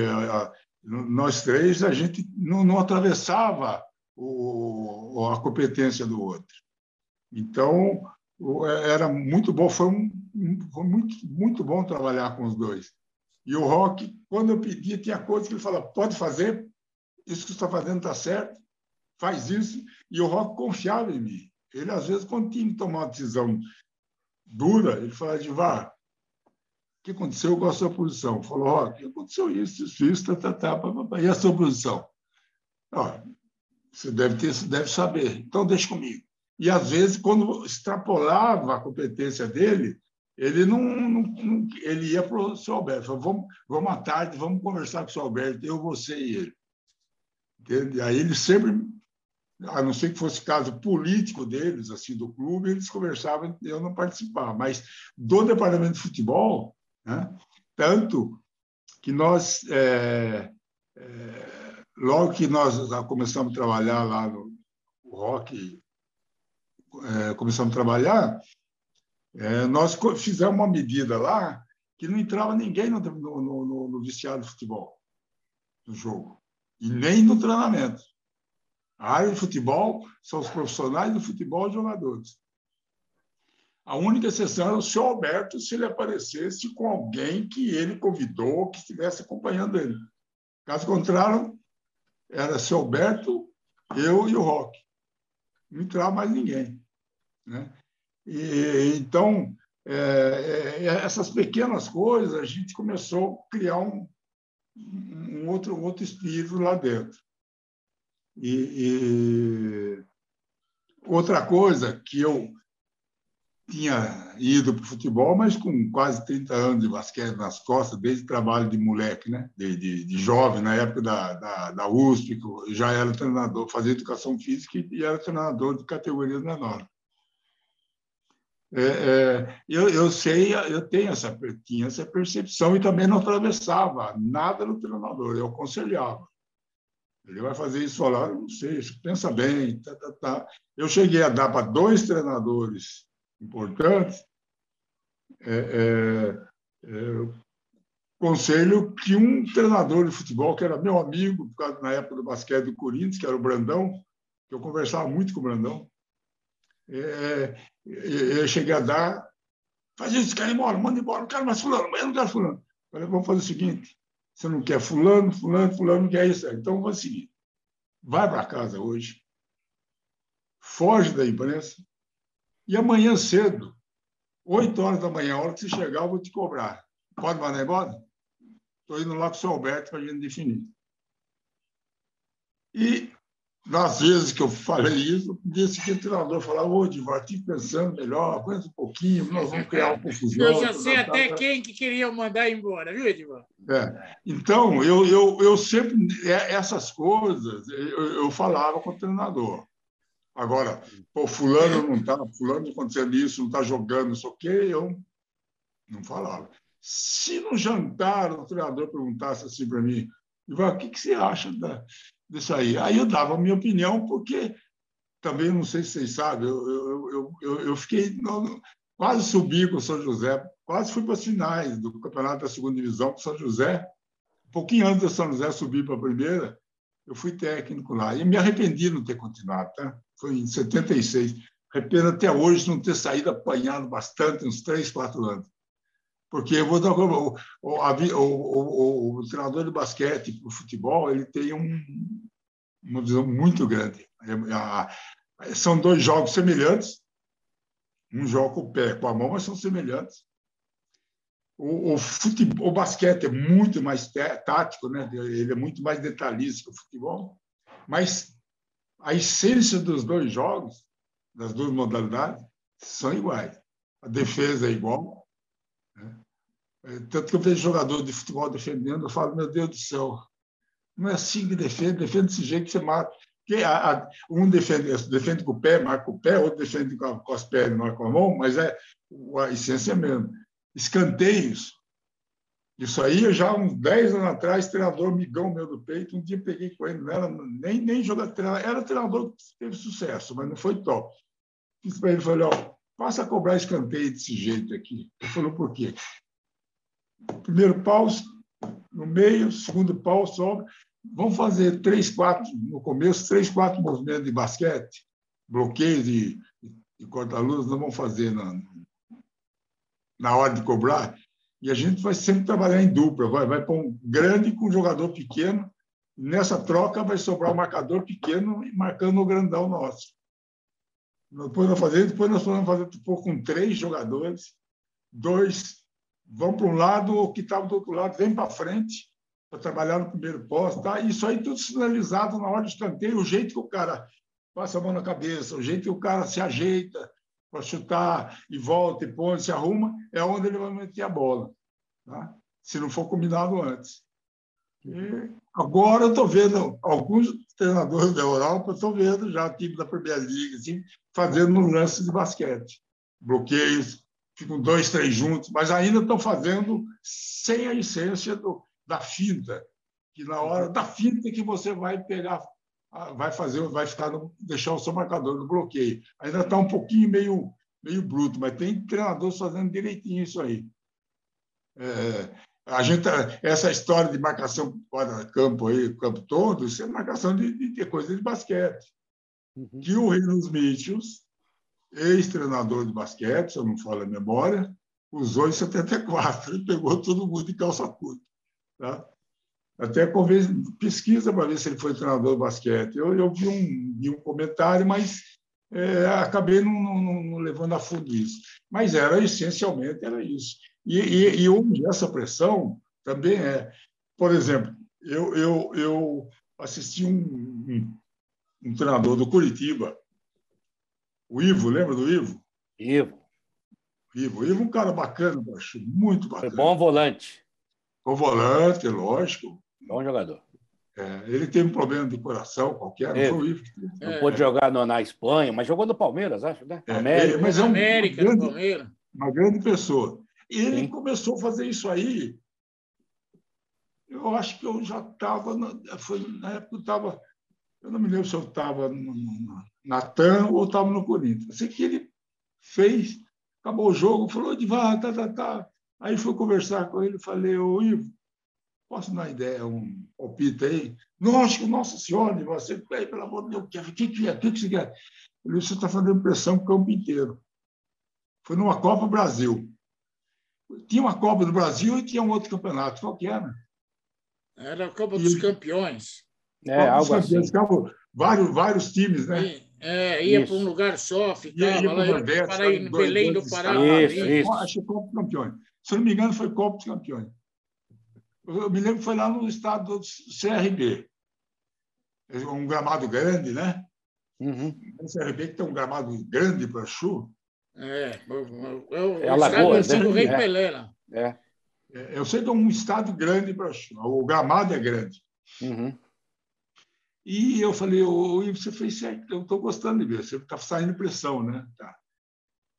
Nós três, a gente não, não atravessava o, a competência do outro. Então, era muito bom, foi, um, foi muito, muito bom trabalhar com os dois. E o Rock, quando eu pedia, tinha coisas que ele falava: pode fazer, isso que você está fazendo está certo, faz isso. E o Rock confiava em mim. Ele, às vezes, quando tinha que tomar uma decisão dura, ele falava: Divar, o que aconteceu com a sua posição? Falou: Rock, aconteceu isso, isso, isso, tá, tá, tá, e a sua posição? Ó, você deve, ter, deve saber, então deixa comigo. E, às vezes, quando extrapolava a competência dele, ele não, não, não ele ia para o seu Alberto, falou, vamos, vamos à tarde, vamos conversar com o seu Alberto, eu, você e ele. Entende? Aí ele sempre, a não ser que fosse caso político deles, assim, do clube, eles conversavam, eu não participava. Mas do departamento de futebol, né, tanto que nós, é, é, logo que nós começamos a trabalhar lá no Rock, é, começamos a trabalhar, é, nós fizemos uma medida lá que não entrava ninguém no, no, no, no viciado de futebol, no jogo, e nem no treinamento. A área de futebol são os profissionais do futebol e jogadores. A única exceção era o senhor Alberto se ele aparecesse com alguém que ele convidou, que estivesse acompanhando ele. Caso contrário, era o senhor Alberto, eu e o Roque. Não entrava mais ninguém. Né? E, então, é, é, essas pequenas coisas, a gente começou a criar um, um outro, um outro espírito lá dentro. E, e, outra coisa que eu tinha ido para o futebol, mas com quase 30 anos de basquete nas costas, desde trabalho de moleque, né? de, de, de jovem, na época da, da, da USP, já era treinador, fazia educação física e era treinador de categorias menores. É, é, eu, eu sei, eu tenho essa, tinha essa percepção e também não atravessava nada no treinador, eu aconselhava. Ele vai fazer isso lá, não sei, pensa bem. Tá, tá, tá. Eu cheguei a dar para dois treinadores importantes é, é, é conselho que um treinador de futebol, que era meu amigo, na época do basquete do Corinthians, que era o Brandão, que eu conversava muito com o Brandão, é, eu cheguei a dar, faz isso, quer ir embora, manda embora, não quero mais fulano, eu não quero fulano. Falei, vamos fazer o seguinte, você não quer fulano, fulano, fulano, não quer isso. Então, o seguinte, vai para casa hoje, foge da imprensa, e amanhã cedo, 8 horas da manhã, a hora que você chegar, eu vou te cobrar. Pode mandar embora? Estou indo lá com o seu Alberto para a gente definir. E nas vezes que eu falei isso, disse que o treinador falava, ô, Divar, estive pensando melhor, aguenta um pouquinho, nós vamos criar uma confusão. Eu já sei até quem que queria mandar embora, viu, Edivar? É. Então, eu, eu, eu sempre, é, essas coisas, eu, eu falava com o treinador. Agora, pô, fulano não está, fulano acontecendo isso, não está jogando, não sei o quê, eu não falava. Se no jantar o treinador perguntasse assim para mim, Ivan, o que, que você acha da, disso aí. Aí eu dava a minha opinião, porque também, não sei se vocês sabem, eu, eu, eu, eu fiquei. Quase subi com o São José, quase fui para as finais do campeonato da segunda divisão com o São José. Um pouquinho antes do São José subir para a primeira, eu fui técnico lá. E me arrependi de não ter continuado, tá? Foi em 76. Arrependo até hoje não ter saído apanhado bastante, uns três, quatro anos. Porque eu vou dar o, o, o, treinador de basquete para o futebol, ele tem um, uma visão muito grande. É, são dois jogos semelhantes. Um joga com o pé, com a mão, mas são semelhantes. O, o, futebol, o basquete é muito mais tático, né? ele é muito mais detalhista que o futebol, mas a essência dos dois jogos, das duas modalidades, são iguais. A defesa é igual, é, tanto que eu vejo jogador de futebol defendendo, eu falo, meu Deus do céu, não é assim que defende, defende desse jeito que você mata. Que a, a, um defende, defende com o pé, marca o pé, outro defende com, a, com as pernas, marca com a mão, mas é a essência mesmo. Escanteios. Isso aí, já uns 10 anos atrás, treinador migão meu do peito, um dia peguei com ele, não era nem, nem jogador, era treinador que teve sucesso, mas não foi top. Fiz para ele, falei, ó, passa a cobrar escanteio desse jeito aqui. Ele falou, por quê? Primeiro pau, no meio, segundo pau, sobe. Vamos fazer três, quatro, no começo, três, quatro movimentos de basquete, bloqueio de, de corta-luz, nós vamos fazer na, na hora de cobrar. E a gente vai sempre trabalhar em dupla, vai, vai para um grande com um jogador pequeno. Nessa troca vai sobrar um marcador pequeno marcando o grandão nosso. Depois nós fazemos, depois nós vamos fazer tipo, com três jogadores, dois vão para um lado, o que estava do outro lado vem para frente para trabalhar no primeiro posto. Tá? Isso aí tudo sinalizado na hora de escanteio, o jeito que o cara passa a mão na cabeça, o jeito que o cara se ajeita para chutar e volta e põe, se arruma, é onde ele vai meter a bola, tá? se não for combinado antes. E agora eu estou vendo alguns treinadores da Europa, estou vendo já time da Primeira Liga, assim, fazendo um lance de basquete. Bloqueios, ficam dois, três juntos, mas ainda estão fazendo sem a essência do, da finta, que na hora da finta que você vai pegar, vai fazer, vai ficar no, deixar o seu marcador no bloqueio. Ainda está um pouquinho meio, meio bruto, mas tem treinadores fazendo direitinho isso aí. É, a gente, essa história de marcação fora campo aí, campo todo, isso é marcação de, de, de coisa de basquete. Uhum. Que o Rinos Mitchells, ex-treinador de basquete, se eu não falo a memória, usou em 74 e pegou todo mundo de calça curta. Tá? Até talvez pesquisa para ver se ele foi treinador de basquete. Eu, eu vi, um, vi um comentário, mas é, acabei não, não, não, levando a fundo isso. Mas era essencialmente era isso. E, e, e onde essa pressão também é, por exemplo, eu, eu, eu assisti um, um, um treinador do Curitiba, o Ivo, lembra do Ivo? Ivo. Ivo, Ivo, é um cara bacana, acho muito bacana. Foi bom volante. O volante, lógico. Bom jogador. É, ele teve um problema de coração qualquer, não foi o Ivo. Não é. pôde jogar no, na Espanha, mas jogou no Palmeiras, acho, né? É, América. É, mas é um, América, uma, grande, uma grande pessoa. E ele Sim. começou a fazer isso aí. Eu acho que eu já estava. Foi na época eu estava. Eu não me lembro se eu estava na TAM ou estava no Corinthians. Sei que ele fez, acabou o jogo, falou de vá, tá, tá, tá. Aí fui conversar com ele, falei, ô Ivo, posso dar ideia, um palpite aí? Acho que Nossa Senhora você, pelo amor de Deus, o que, que é? O que, que você quer? Ele você está fazendo pressão o campo inteiro. Foi numa Copa Brasil. Tinha uma Copa do Brasil e tinha um outro campeonato. Qual que era? Era a Copa dos Campeões. É, algo assim. Ficavam vários, vários times, né? É, ia para um lugar só, ficava ia, lá, Nordeste, ir Belém do Pará. Isso, isso. Acho que Copa dos Campeões. Se não me engano, foi Copa dos Campeões. Eu me lembro que foi lá no estado do CRB. Um gramado grande, né? Uhum. O CRB que tem um gramado grande para chu. É, eu, é a Lagoa, né? Rei é. Pelé, lá. É. é. Eu sei que é um estado grande para chu. O gramado é grande. Uhum. E eu falei, o você fez certo, eu estou gostando de ver, você está saindo pressão, né? Tá.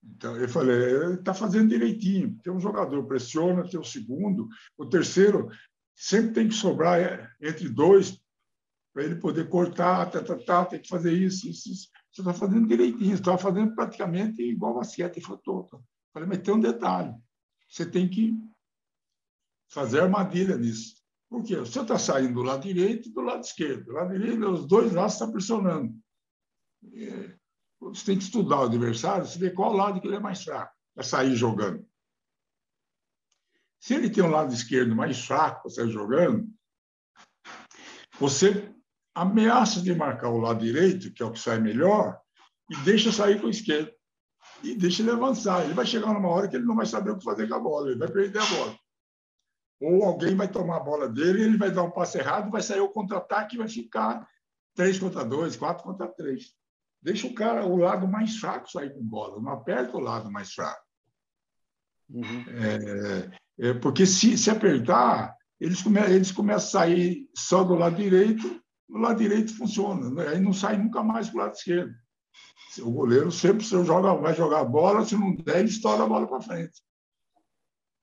Então, eu falei, está fazendo direitinho. Tem um jogador, pressiona, tem o segundo, o terceiro sempre tem que sobrar é, entre dois para ele poder cortar, tá, tá, tá, tem que fazer isso, isso, isso. Você está fazendo direitinho, está fazendo praticamente igual a basquete e fotógrafo. Falei, mas tem um detalhe, você tem que fazer armadilha nisso. Por quê? Você está saindo do lado direito e do lado esquerdo. Do lado direito, os dois lados estão pressionando. É, você tem que estudar o adversário, você vê qual lado que ele é mais fraco para sair jogando. Se ele tem um lado esquerdo mais fraco para sair jogando, você ameaça de marcar o lado direito, que é o que sai melhor, e deixa sair com o esquerdo. E deixa ele avançar. Ele vai chegar numa hora que ele não vai saber o que fazer com a bola, ele vai perder a bola. Ou alguém vai tomar a bola dele, ele vai dar um passe errado, vai sair o contra-ataque e vai ficar 3 contra 2, 4 contra 3. Deixa o cara, o lado mais fraco sair com bola, não aperta o lado mais fraco. Uhum. É, é, porque se, se apertar, eles, come, eles começam a sair só do lado direito, o lado direito funciona, né? aí não sai nunca mais para o lado esquerdo. O goleiro sempre se joga, vai jogar a bola, se não der, ele estoura a bola para frente.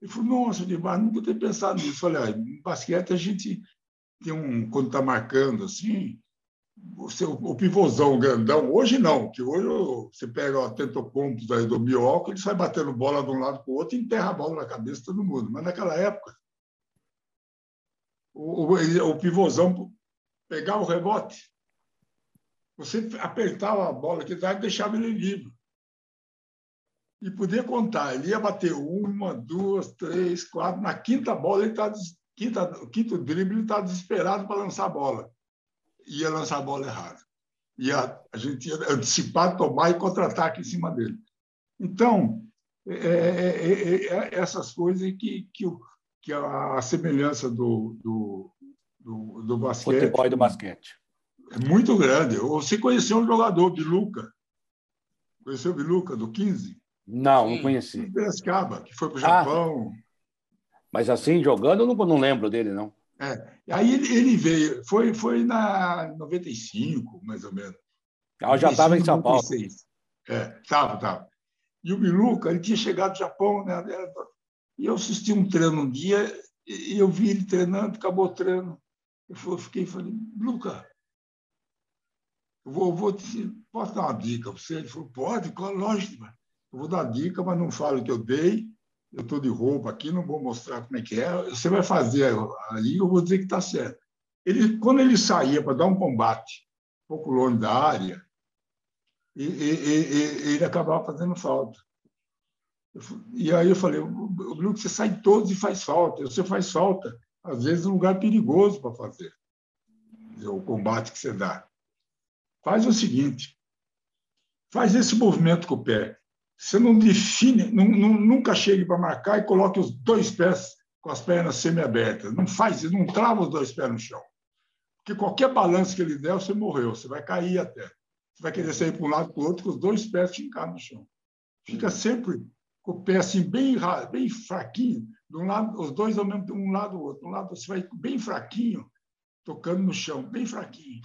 Ele falou, nossa, Divar, nunca tinha pensado nisso. Falei, ah, em basquete a gente tem um, quando está marcando assim, o, seu, o pivôzão grandão, hoje não, que hoje você pega o Atentocompo aí do Bioco, ele sai batendo bola de um lado para o outro e enterra a bola na cabeça de todo mundo. Mas naquela época, o, o, o pivôzão pegava o rebote, você apertava a bola que e deixava ele livre. E podia contar. Ele ia bater uma, duas, três, quatro. Na quinta bola, ele está quinta, quinto drible, ele está desesperado para lançar a bola. Ia lançar a bola errada. Ia, a gente ia antecipar, tomar e contra-ataque em cima dele. Então, é, é, é, é essas coisas que, que, que a semelhança do, do, do, do basquete. Futebol e do basquete. É muito grande. Você conheceu um jogador, Biluca. Conheceu o Biluca, do 15? Não, não conheci. De Piracicaba, que foi para o ah, Japão. mas assim, jogando, eu não, não lembro dele, não. É. Aí ele, ele, veio, foi, foi na 95, mais ou menos. Ah, já estava em São Paulo. É, estava, estava. E o Biluca, ele tinha chegado do Japão, né? E eu assisti um treino um dia, e eu vi ele treinando, acabou o treino. Eu fiquei falei, Luca, eu vou, vou te, posso dar uma dica para você? Ele falou, pode, lógico, eu vou dar dica, mas não falo que eu dei. Eu estou de roupa aqui, não vou mostrar como é que é. Você vai fazer aí, eu vou dizer que está certo. Ele, quando ele saía para dar um combate, um pouco longe da área, e, e, e, ele acabava fazendo falta. E aí eu falei, o você sai todos e faz falta. Você faz falta, às vezes, um lugar perigoso para fazer o combate que você dá. Faz o seguinte, faz esse movimento com o pé. Você não define, não, não, nunca chegue para marcar e coloque os dois pés com as pernas semi-abertas. Não faz isso, não trava os dois pés no chão. Porque qualquer balanço que ele der, você morreu, você vai cair até. Você vai querer sair para um lado para o outro com os dois pés fincados no chão. Fica sempre com o pé assim bem, bem fraquinho, de um lado, os dois ao mesmo um lado do outro. Um lado você vai bem fraquinho, tocando no chão, bem fraquinho.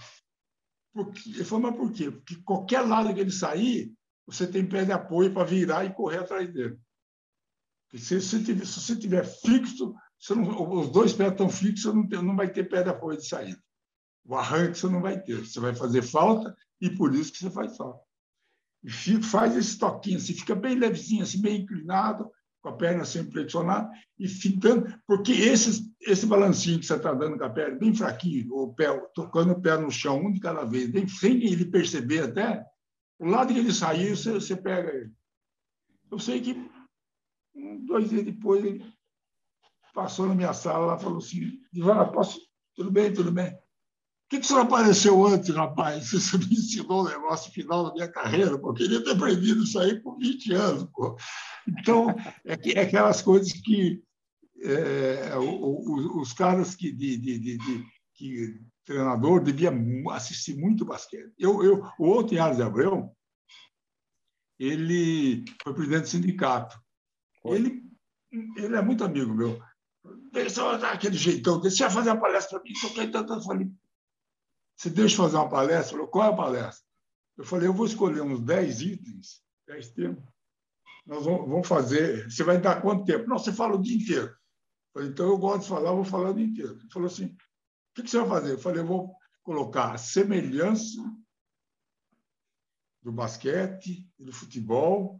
Porque, ele falou, mas por quê? Porque qualquer lado que ele sair, você tem pé de apoio para virar e correr atrás dele. Se, se, tiver, se você tiver fixo, não, os dois pés estão fixos, não, tem, não vai ter pé de apoio de saída. O arranque você não vai ter. Você vai fazer falta e por isso que você faz falta. E faz esse toquinho, assim, fica bem levezinho, assim, bem inclinado, com a perna sempre flexionada e ficando, porque esse, esse balancinho que você está dando com a perna, bem fraquinho, o pé, tocando o pé no chão, um de cada vez, bem, sem ele perceber até, o lado que ele saiu, você, você pega ele. Eu sei que dois dias depois ele passou na minha sala lá falou assim, Ivana, posso? Tudo bem, tudo bem. Por que, que você apareceu antes, rapaz? Você me ensinou o negócio final da minha carreira, pô. Eu queria ter aprendido isso aí por 20 anos. Pô. Então, é, que, é aquelas coisas que é, o, o, os caras que, de, de, de que treinador devia assistir muito basquete. Eu, eu, o outro Ares de Abreu, ele foi presidente do sindicato. Ele, ele é muito amigo meu. Pensou aquele jeitão desse, ia fazer uma palestra para mim, eu falei, você deixa fazer uma palestra? Falou, qual é a palestra? Eu falei, eu vou escolher uns 10 itens, 10 temas. Nós vamos, vamos fazer. Você vai dar quanto tempo? Não, você fala o dia inteiro. Eu falei, então eu gosto de falar, eu vou falar o dia inteiro. Ele falou assim: o que você vai fazer? Eu falei, eu vou colocar a semelhança do basquete e do futebol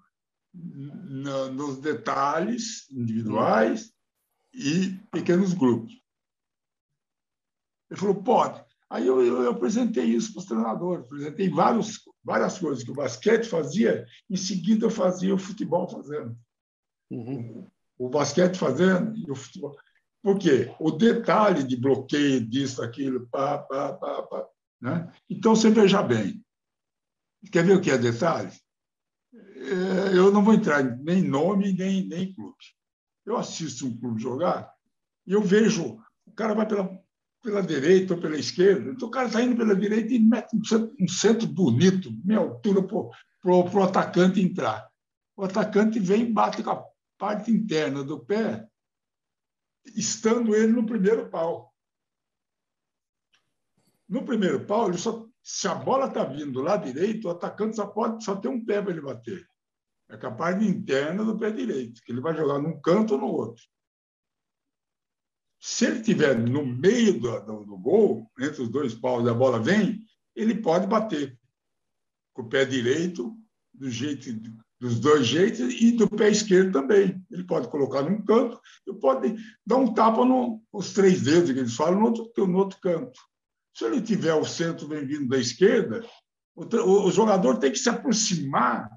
nos detalhes individuais e pequenos grupos. Ele falou, pode. Aí eu, eu, eu apresentei isso para os treinadores, apresentei vários, várias coisas que o basquete fazia, em seguida eu fazia o futebol fazendo. Uhum. O, o basquete fazendo e o futebol. Por quê? O detalhe de bloqueio disso, aquilo, pá, pá, pá, pá. Né? Então, você veja bem. Quer ver o que é detalhe? É, eu não vou entrar em nem nome, nem, nem clube. Eu assisto um clube jogar e eu vejo o cara vai pela, pela direita ou pela esquerda. Então, o cara está indo pela direita e mete um centro bonito, meia altura, para o atacante entrar. O atacante vem e bate com a parte interna do pé estando ele no primeiro pau. No primeiro pau, ele só, se a bola está vindo do lado direito, o atacante só pode só ter um pé para ele bater. É capaz de interna do pé direito, que ele vai jogar num canto ou no outro. Se ele estiver no meio do, do, do, gol, entre os dois paus, a bola vem, ele pode bater com o pé direito, do jeito dos dois jeitos e do pé esquerdo também. Ele pode colocar num canto, ele pode dar um tapa no, três dedos que eles falam no outro, no outro canto. Se ele tiver o centro bem vindo da esquerda, o, o, o, jogador tem que se aproximar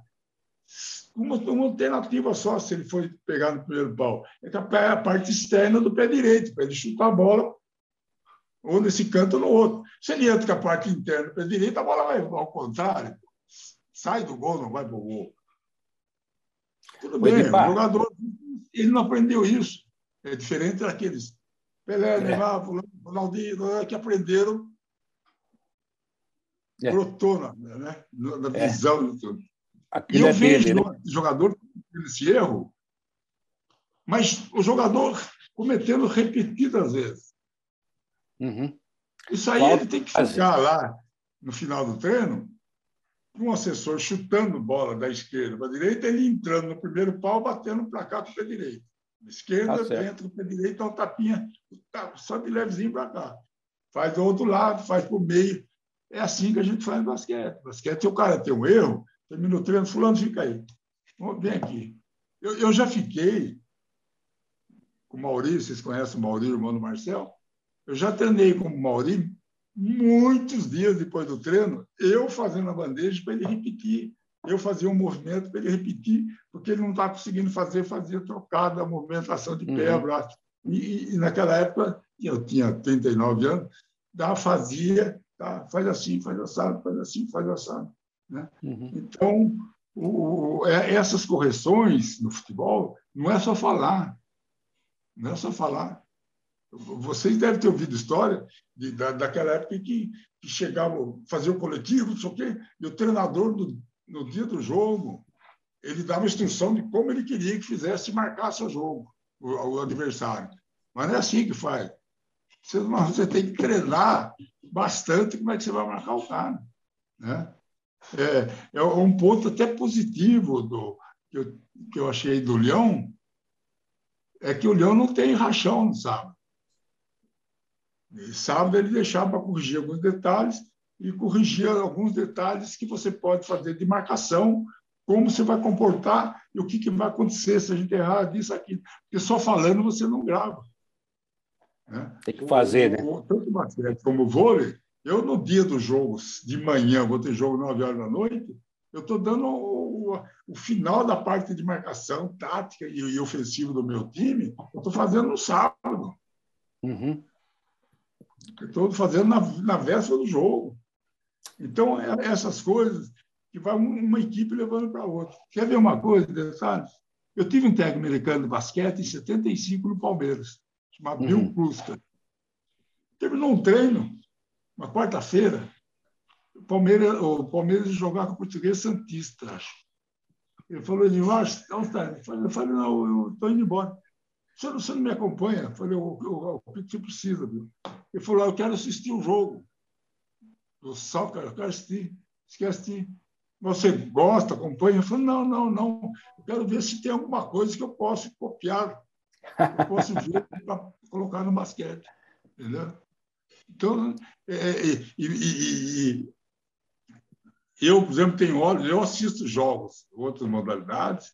uma, uma alternativa só se ele for pegar no primeiro pau. É a parte externa do pé direito, para ele chutar a bola ou nesse canto ou no outro. Se ele entra com a parte interna do pé direito, a bola vai ao contrário. Sai do gol, não vai para o gol. Tudo bem, o jogador ele não aprendeu isso. É diferente daqueles Pelé, é. Neymar, Ronaldinho, que aprenderam é. brotou na, né, na é. visão. É. E eu é vejo dele, né? jogador cometendo esse erro, mas o jogador cometendo repetidas vezes. Uhum. Isso aí ele tem que ficar lá no final do treino um assessor chutando bola da esquerda para a direita, ele entrando no primeiro pau, batendo para cá com o pé direito. Na esquerda, tá entra com o pé direito, dá um tapinha, só de levezinho para cá. Faz do outro lado, faz para o meio. É assim que a gente faz no basquete. Basquete, se o cara tem um erro, termina o treino, fulano fica aí. Vem aqui. Eu, eu já fiquei com o Maurício, vocês conhecem o Maurício, irmão do Marcel? Eu já treinei com o Maurício muitos dias depois do treino, eu fazendo a bandeja para ele repetir. Eu fazia um movimento para ele repetir, porque ele não estava conseguindo fazer, fazia trocada, movimentação de pé, uhum. braço. E, e, naquela época, eu tinha 39 anos, da fazia, tá, faz assim, faz assado, faz assim, faz assado. Né? Uhum. Então, o, é, essas correções no futebol não é só falar, não é só falar. Vocês devem ter ouvido história de, da, daquela época que, que chegavam, fazer o coletivo, não sei o quê, e o treinador, no, no dia do jogo, ele dava instrução de como ele queria que fizesse marcar seu jogo, o, o adversário. Mas não é assim que faz. Você, você tem que treinar bastante como é que você vai marcar o cara. Né? É, é um ponto até positivo do, que, eu, que eu achei do Leão, é que o Leão não tem rachão sábado. E sábado ele deixava para corrigir alguns detalhes e corrigir alguns detalhes que você pode fazer de marcação, como você vai comportar e o que, que vai acontecer se a gente errar disso, aqui. Porque só falando você não grava. Né? Tem que fazer, né? Tanto basquete como vôlei, eu no dia do jogo, de manhã, vou ter jogo 9 horas da noite, eu estou dando o, o, final da parte de marcação, tática e, e ofensivo do meu time, eu estou fazendo no sábado. Uhum. Estou fazendo na, na véspera do jogo. Então, é, essas coisas que vai uma equipe levando para outra. Quer ver uma coisa, sabe? Eu tive um técnico americano de basquete em 75 no Palmeiras, chamado uhum. Bill Kluska. Terminou um treino, uma quarta-feira, o Palmeiras, o Palmeiras jogar com o português Santista, acho. Ele falou, Edmar, onde está? Eu falei, não, eu estou indo embora. Não, você não me acompanha? Eu falei, o, o, o que você precisa? Viu? Ele falou, eu quero assistir o jogo. Do soccer, eu quero assistir. Esquece Você gosta, acompanha? Eu falei, não, não, não. Eu quero ver se tem alguma coisa que eu possa copiar. Eu posso ver para colocar no basquete. Entendeu? Então, é, é e, e, e, eu, por exemplo, tenho olhos, eu assisto jogos, outras modalidades,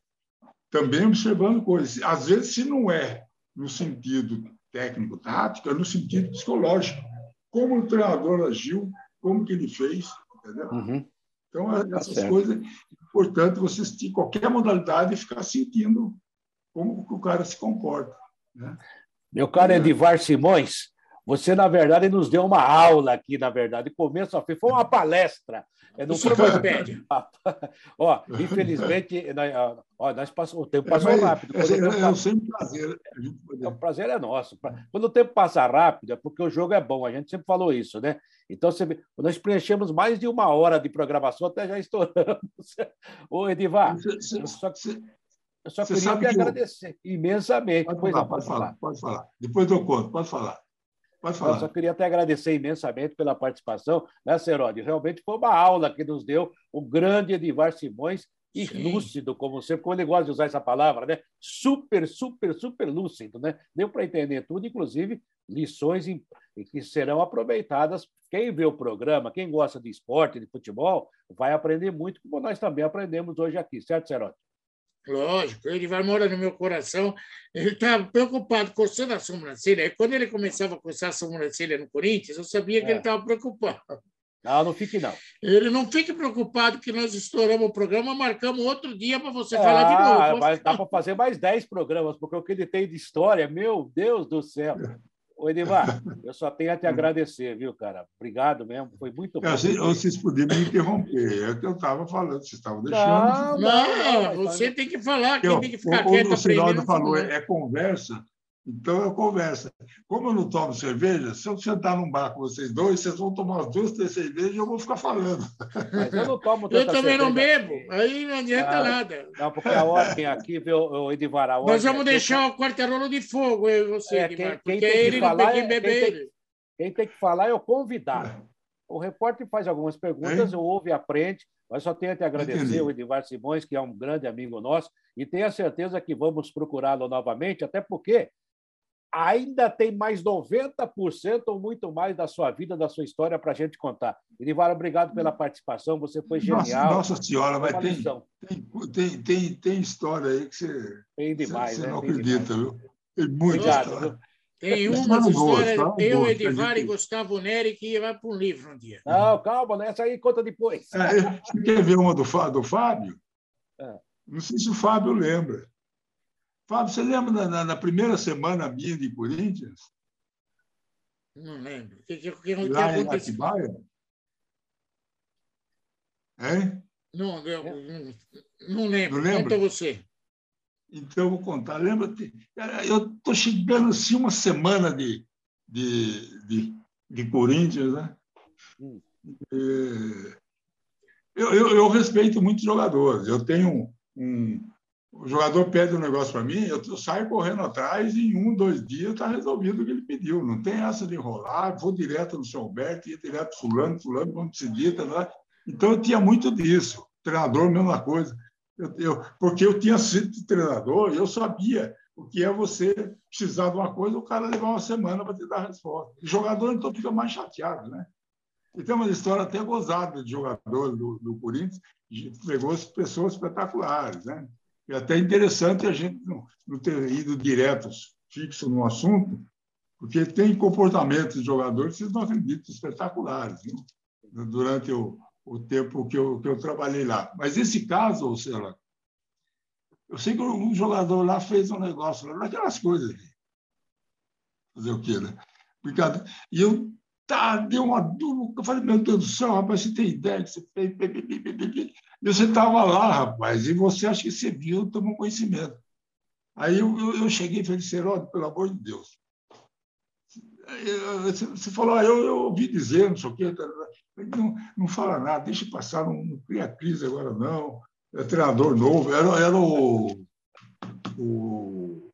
também observando coisas. Às vezes, se não é no sentido técnico-tático, é no sentido psicológico. Como o treinador agiu, como que ele fez, entendeu? Uhum. Então, é, tá essas tá coisas, é importante você assistir qualquer modalidade e ficar sentindo como o cara se comporta. Né? Meu caro Edivar Simões, você, na verdade, nos deu uma aula aqui, na verdade, começo a fim, foi uma palestra. É, não foi uma média. ó, infelizmente, ó, nós passamos, o tempo passou é, rápido. É, é, é, sempre um prazer. O prazer é nosso. Quando o tempo passa rápido, é porque o jogo é bom. A gente sempre falou isso, né? Então, você, nós preenchemos mais de uma hora de programação, até já estouramos. Ô, Edivar, eu só, eu só queria te agradecer eu... imensamente. Pode, falar, pode falar, pode falar. Depois eu conto, pode falar. Pode falar. Eu só queria até agradecer imensamente pela participação, né, Serode? Realmente foi uma aula que nos deu o grande Edivar Simões e Sim. lúcido, como sempre, como ele gosta de usar essa palavra, né? Super, super, super lúcido, né? Deu para entender tudo, inclusive lições e que serão aproveitadas. Quem vê o programa, quem gosta de esporte, de futebol, vai aprender muito, como nós também aprendemos hoje aqui, certo, Cerote? Lógico, ele vai morar no meu coração. Ele estava tá preocupado, coçando a sobrancelha. E quando ele começava a coçar a sobrancelha no Corinthians, eu sabia que é. ele estava preocupado. Não, não fique não. Ele não fique preocupado que nós estouramos o programa, marcamos outro dia para você ah, falar de novo. Mas dá para fazer mais 10 programas, porque o que ele tem de história, meu Deus do céu. Ô, Edivar, eu só tenho a te agradecer, viu, cara? Obrigado mesmo, foi muito bom. Vocês, vocês podiam me interromper, é o que eu estava falando, vocês estavam deixando. Não, não, você tem que falar, quem tem que ficar quieto O Sinaldo falou, é conversa, então eu converso. Como eu não tomo cerveja, se eu sentar num bar com vocês dois, vocês vão tomar as duas, três cervejas e eu vou ficar falando. Mas eu não tomo Eu também cerveja. não bebo, aí não adianta ah, nada. Não, porque a ordem aqui, viu, Edivar, a ordem Nós vamos deixar o quarteirolo de fogo, eu e você, é, Edivar, quem, quem porque ele não tem que é- beber quem tem, quem tem que falar é o convidado. O repórter faz algumas perguntas, é? ouve e aprende, mas só tenho a te agradecer, o Edivar Simões, que é um grande amigo nosso, e tenho a certeza que vamos procurá-lo novamente, até porque ainda tem mais 90% ou muito mais da sua vida, da sua história para a gente contar. Irivar, obrigado pela participação, você foi genial. Nossa, Senhora, mas tem, tem, tem, tem, história aí que você, tem demais, você, né? não tem acredita, demais. viu? Tem muita obrigado, história. Tem umas histórias, eu, Edivar e Gustavo Neri, que vai para um livro um dia. Não, calma, né? essa aí conta depois. É, você quer ver uma do, do Fábio? É. Não sei se o Fábio lembra. Fábio, você lembra na, na, primeira semana minha de Corinthians? Não lembro. O que, que, que, Lá em Atibaia? Hein? Não, eu, não, não lembro. Não Conta você. Então, eu vou contar. Lembra? Eu estou chegando assim uma semana de, de, de, de Corinthians, né? Hum. Eu, eu, eu, respeito muitos jogadores. Eu tenho um, o jogador pede um negócio para mim, eu saio correndo atrás e em um, dois dias está resolvido o que ele pediu. Não tem essa de enrolar, vou direto no seu Alberto, ia direto fulano, fulano, vamos decidir. Tá. Então, eu tinha muito disso. Treinador, mesma coisa. Eu, eu, porque eu tinha sido treinador e eu sabia o que é você precisar de uma coisa, o cara levar uma semana para te dar a resposta. O jogador, então, fica mais chateado, né? E tem uma história até gozada de jogador do, do Corinthians, pegou pessoas espetaculares, né? É até interessante a gente não, ter ido direto, fixo no assunto, porque tem comportamentos de jogadores vocês não acreditam, espetaculares, né? durante o, o tempo que eu, que eu trabalhei lá. Mas esse caso, ou seja, eu sei que um jogador lá fez um negócio, lá, aquelas coisas. Fazer o quê, né? E eu tá, deu uma dúvida. Eu falei, meu Deus do céu, rapaz, você tem ideia que você fez? E você estava lá, rapaz, e você acha que você viu, tomou conhecimento. Aí eu, eu, eu cheguei e falei, Seródio, pelo amor de Deus. Você falou, ah, eu, eu ouvi dizer, não sei o quê. Tá, tá, tá. Não, não fala nada, deixa passar, não, não cria crise agora, não. É treinador novo, era, era o, o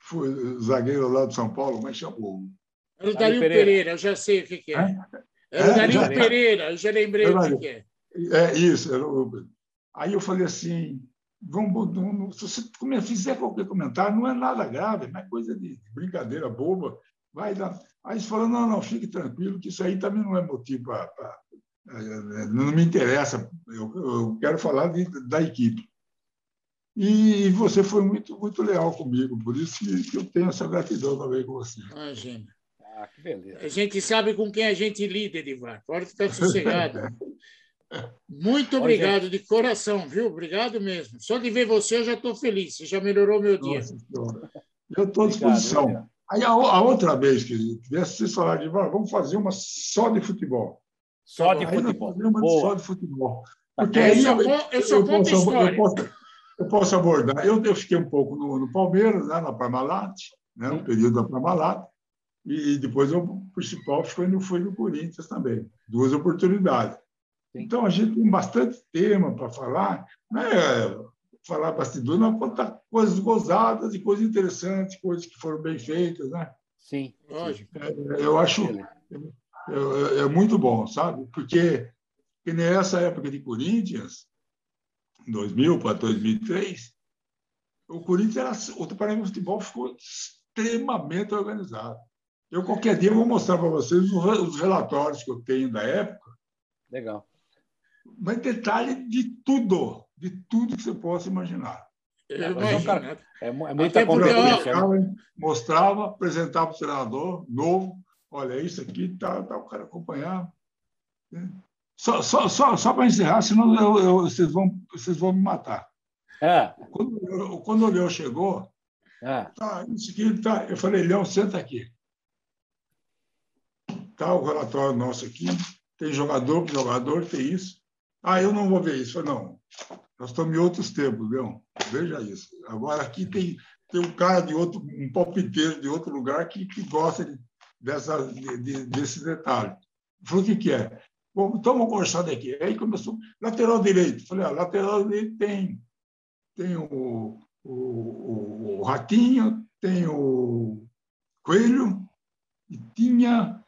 foi zagueiro lá de São Paulo, mas chamou era o Dario Pereira. Pereira. eu já sei o que, que é. é. Era o é, Dario Pereira, eu já lembrei o que, que é. É isso. Era o... Aí eu falei assim, vamos, se você fizer qualquer comentário, não é nada grave, não é coisa de brincadeira boba, vai dar. Aí eles falaram, não, não, fique tranquilo, que isso aí também não é motivo para... É, não me interessa, eu, eu quero falar de, da equipe. E você foi muito, muito leal comigo, por isso que eu tenho essa gratidão também com você. Imagina. Ah, que beleza. A gente sabe com quem a gente lida, Edivar. Pode ficar sossegado. Muito obrigado, de coração, viu? Obrigado mesmo. Só de ver você eu já estou feliz. Você já melhorou meu dia. eu estou à disposição. Aí a, a, outra vez que vocês falaram de vamos fazer uma só de futebol. Só de aí futebol. Fazer uma só de futebol. Porque aí eu, eu, eu, eu, posso, eu, posso, eu posso abordar. Eu, eu fiquei um pouco no, no Palmeiras, né, na Parmalat, né, no período da Parmalat. E, depois o principal foi no, foi no Corinthians também. Duas oportunidades. Então, a gente tem bastante tema para falar, né? falar bastidor, não contar coisas gozadas e coisas interessantes, coisas que foram bem feitas. Né? Sim, lógico. É, eu acho é, é, muito bom, sabe? Porque que nessa época de Corinthians, 2000 para 2003, o Corinthians era, o Paraná Futebol ficou extremamente organizado Eu, qualquer dia, vou mostrar para vocês os relatórios que eu tenho da época. Legal. Mas detalhe de tudo, de tudo que você possa imaginar. É, é, é, é muita competência. Né? Mostrava, apresentava para o treinador novo. Olha, isso aqui tá, tá o cara acompanhar. Só, só, só, só para encerrar, senão eu, eu, vocês, vão, vocês vão me matar. É. Quando, quando o Leão chegou, é. tá, isso aqui, tá, eu falei, Leão, senta aqui. Tá o relatório nosso aqui, tem jogador por jogador, tem isso. Ah, eu não vou ver isso. Não, nós estamos em outros tempos, Leão. Veja isso. Agora aqui tem, tem um cara de outro, um palpiteiro de outro lugar que, que gosta de, dessa, de, desse detalhe. Falei, o que, que é? Bom, vamos conversar daqui. Aí começou, lateral direito. Falei, ah, lateral direito tem, tem o, o, o Ratinho, tem o Coelho, e tinha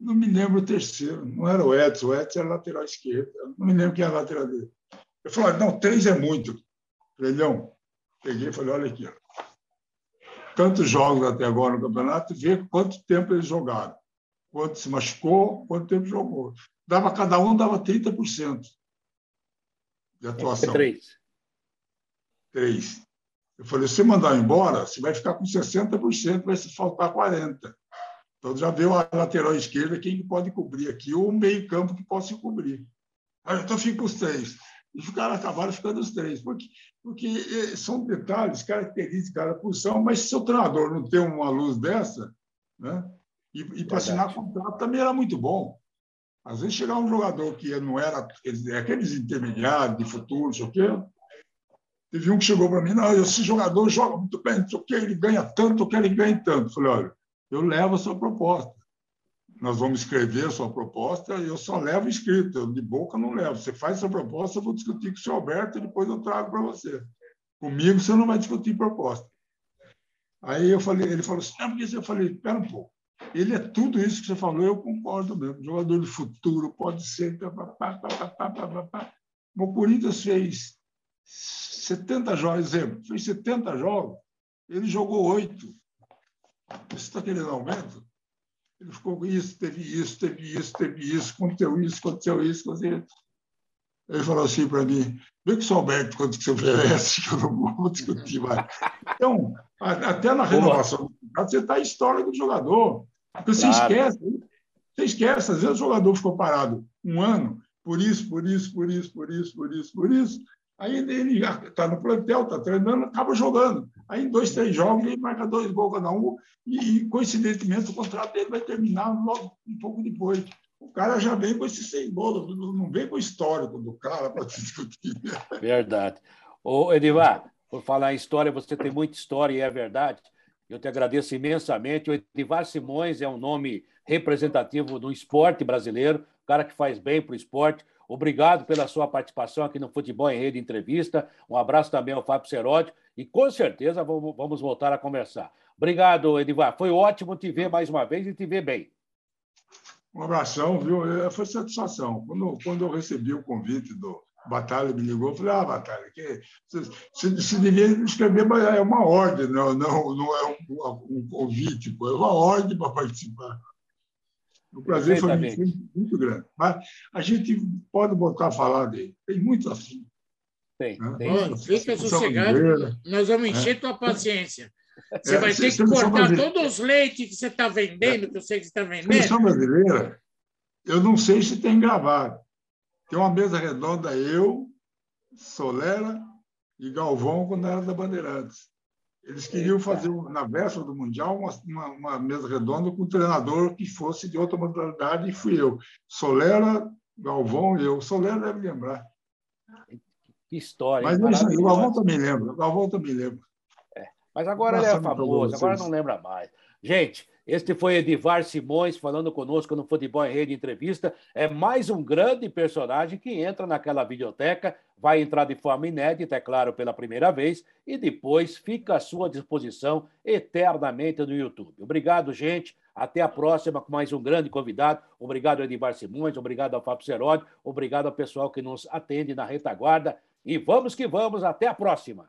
não me lembro o terceiro, não era o Edson, o Edson era lateral esquerdo, não me lembro quem era lateral dele. Eu falei, não, três é muito. Falei, não. Peguei e falei, olha aqui. Tantos jogos até agora no campeonato, vê quanto tempo eles jogaram. Quanto se machucou, quanto tempo jogou. Dava, cada um dava 30% de atuação. É três. Três. Eu falei, se você mandar embora, você vai ficar com 60%, vai se faltar 40%. Então já viu a lateral esquerda, quem pode cobrir aqui, ou o meio-campo que possa cobrir. Então fica os três. E os caras acabaram ficando os três, porque, porque eh, são detalhes, características da posição, mas se o treinador não tem uma luz dessa, né? e, e para assinar contrato também era muito bom. Às vezes chegava um jogador que não era aqueles intermediários de futuro, não sei o quê. Teve um que chegou para mim, não, esse jogador joga muito bem, não sei o quê, ele ganha tanto, eu quero ele ganhe tanto. Eu falei, olha, eu levo a sua proposta. Nós vamos escrever a sua proposta e eu só levo escrito, eu de boca não levo. Você faz a sua proposta, eu vou discutir com o senhor Alberto e depois eu trago para você. Comigo você não vai discutir proposta. Aí eu falei, ele falou assim, não, porque eu falei, espera um pouco. Ele é tudo isso que você falou, eu concordo mesmo. Jogador de futuro, pode ser. O Corinthians fez 70 jogos, exemplo, fez 70 jogos, ele jogou oito. Você está querendo aumento? Ele ficou com isso, teve isso, teve isso, teve isso, aconteceu isso, aconteceu isso, aconteceu isso. Ele falou assim para mim: vê que o Alberto quanto que você oferece, que eu não vou discutir mais. Então, até na renovação você está a história do jogador. Porque você claro. esquece, você esquece, às vezes o jogador ficou parado um ano, por isso, por isso, por isso, por isso, por isso, por isso. Aí ele está no plantel, está treinando, acaba jogando. Aí, dois, três jogos, ele marca dois gols cada um, e, coincidentemente, o contrato dele vai terminar logo um pouco depois. O cara já vem com esses seis gols, não vem com o histórico do cara para discutir. Verdade. Ô, Edivar, por falar em história, você tem muita história e é verdade. Eu te agradeço imensamente. O Edivar Simões é um nome representativo do esporte brasileiro, cara que faz bem para o esporte. Obrigado pela sua participação aqui no Futebol em Rede Entrevista. Um abraço também ao Fábio Seródio e com certeza vamos voltar a conversar. Obrigado, Edivar. Foi ótimo te ver mais uma vez e te ver bem. Um abração, viu? É, foi satisfação. Quando, quando eu recebi o convite do Batalha, me ligou, eu falei, ah, Batalha, que, se, se devia escrever, é uma ordem, não, não, não é um, um convite, é uma ordem para participar. O prazer foi muito, muito, grande. Mas a gente pode voltar a falar dele. Tem muito assunto. Tem, né? tem. fica sossegado. Nós vamos encher é. tua paciência. Você é, vai ter que cortar todos os leites que você está vendendo, que eu sei que você está vendendo. Seleção brasileira, eu não sei se tem gravado. Tem uma mesa redonda, eu, Solera e Galvão, quando era da Bandeirantes. Eles queriam fazer, na véspera do Mundial, uma, uma, mesa redonda com um treinador que fosse de outra modalidade, e fui eu. Solera, Galvão e eu. Solera deve lembrar. Que história. Mas é o Galvão também lembra. O Galvão também lembra. É, mas agora ele é famoso, agora não lembra mais. Gente, este foi Edivar Simões falando conosco no Futebol em Rede Entrevista. É mais um grande personagem que entra naquela videoteca, vai entrar de forma inédita, é claro, pela primeira vez, e depois fica à sua disposição eternamente no YouTube. Obrigado, gente. Até a próxima com mais um grande convidado. Obrigado, Edivar Simões. Obrigado ao Fábio Seródio. Obrigado ao pessoal que nos atende na retaguarda. E vamos que vamos. Até a próxima.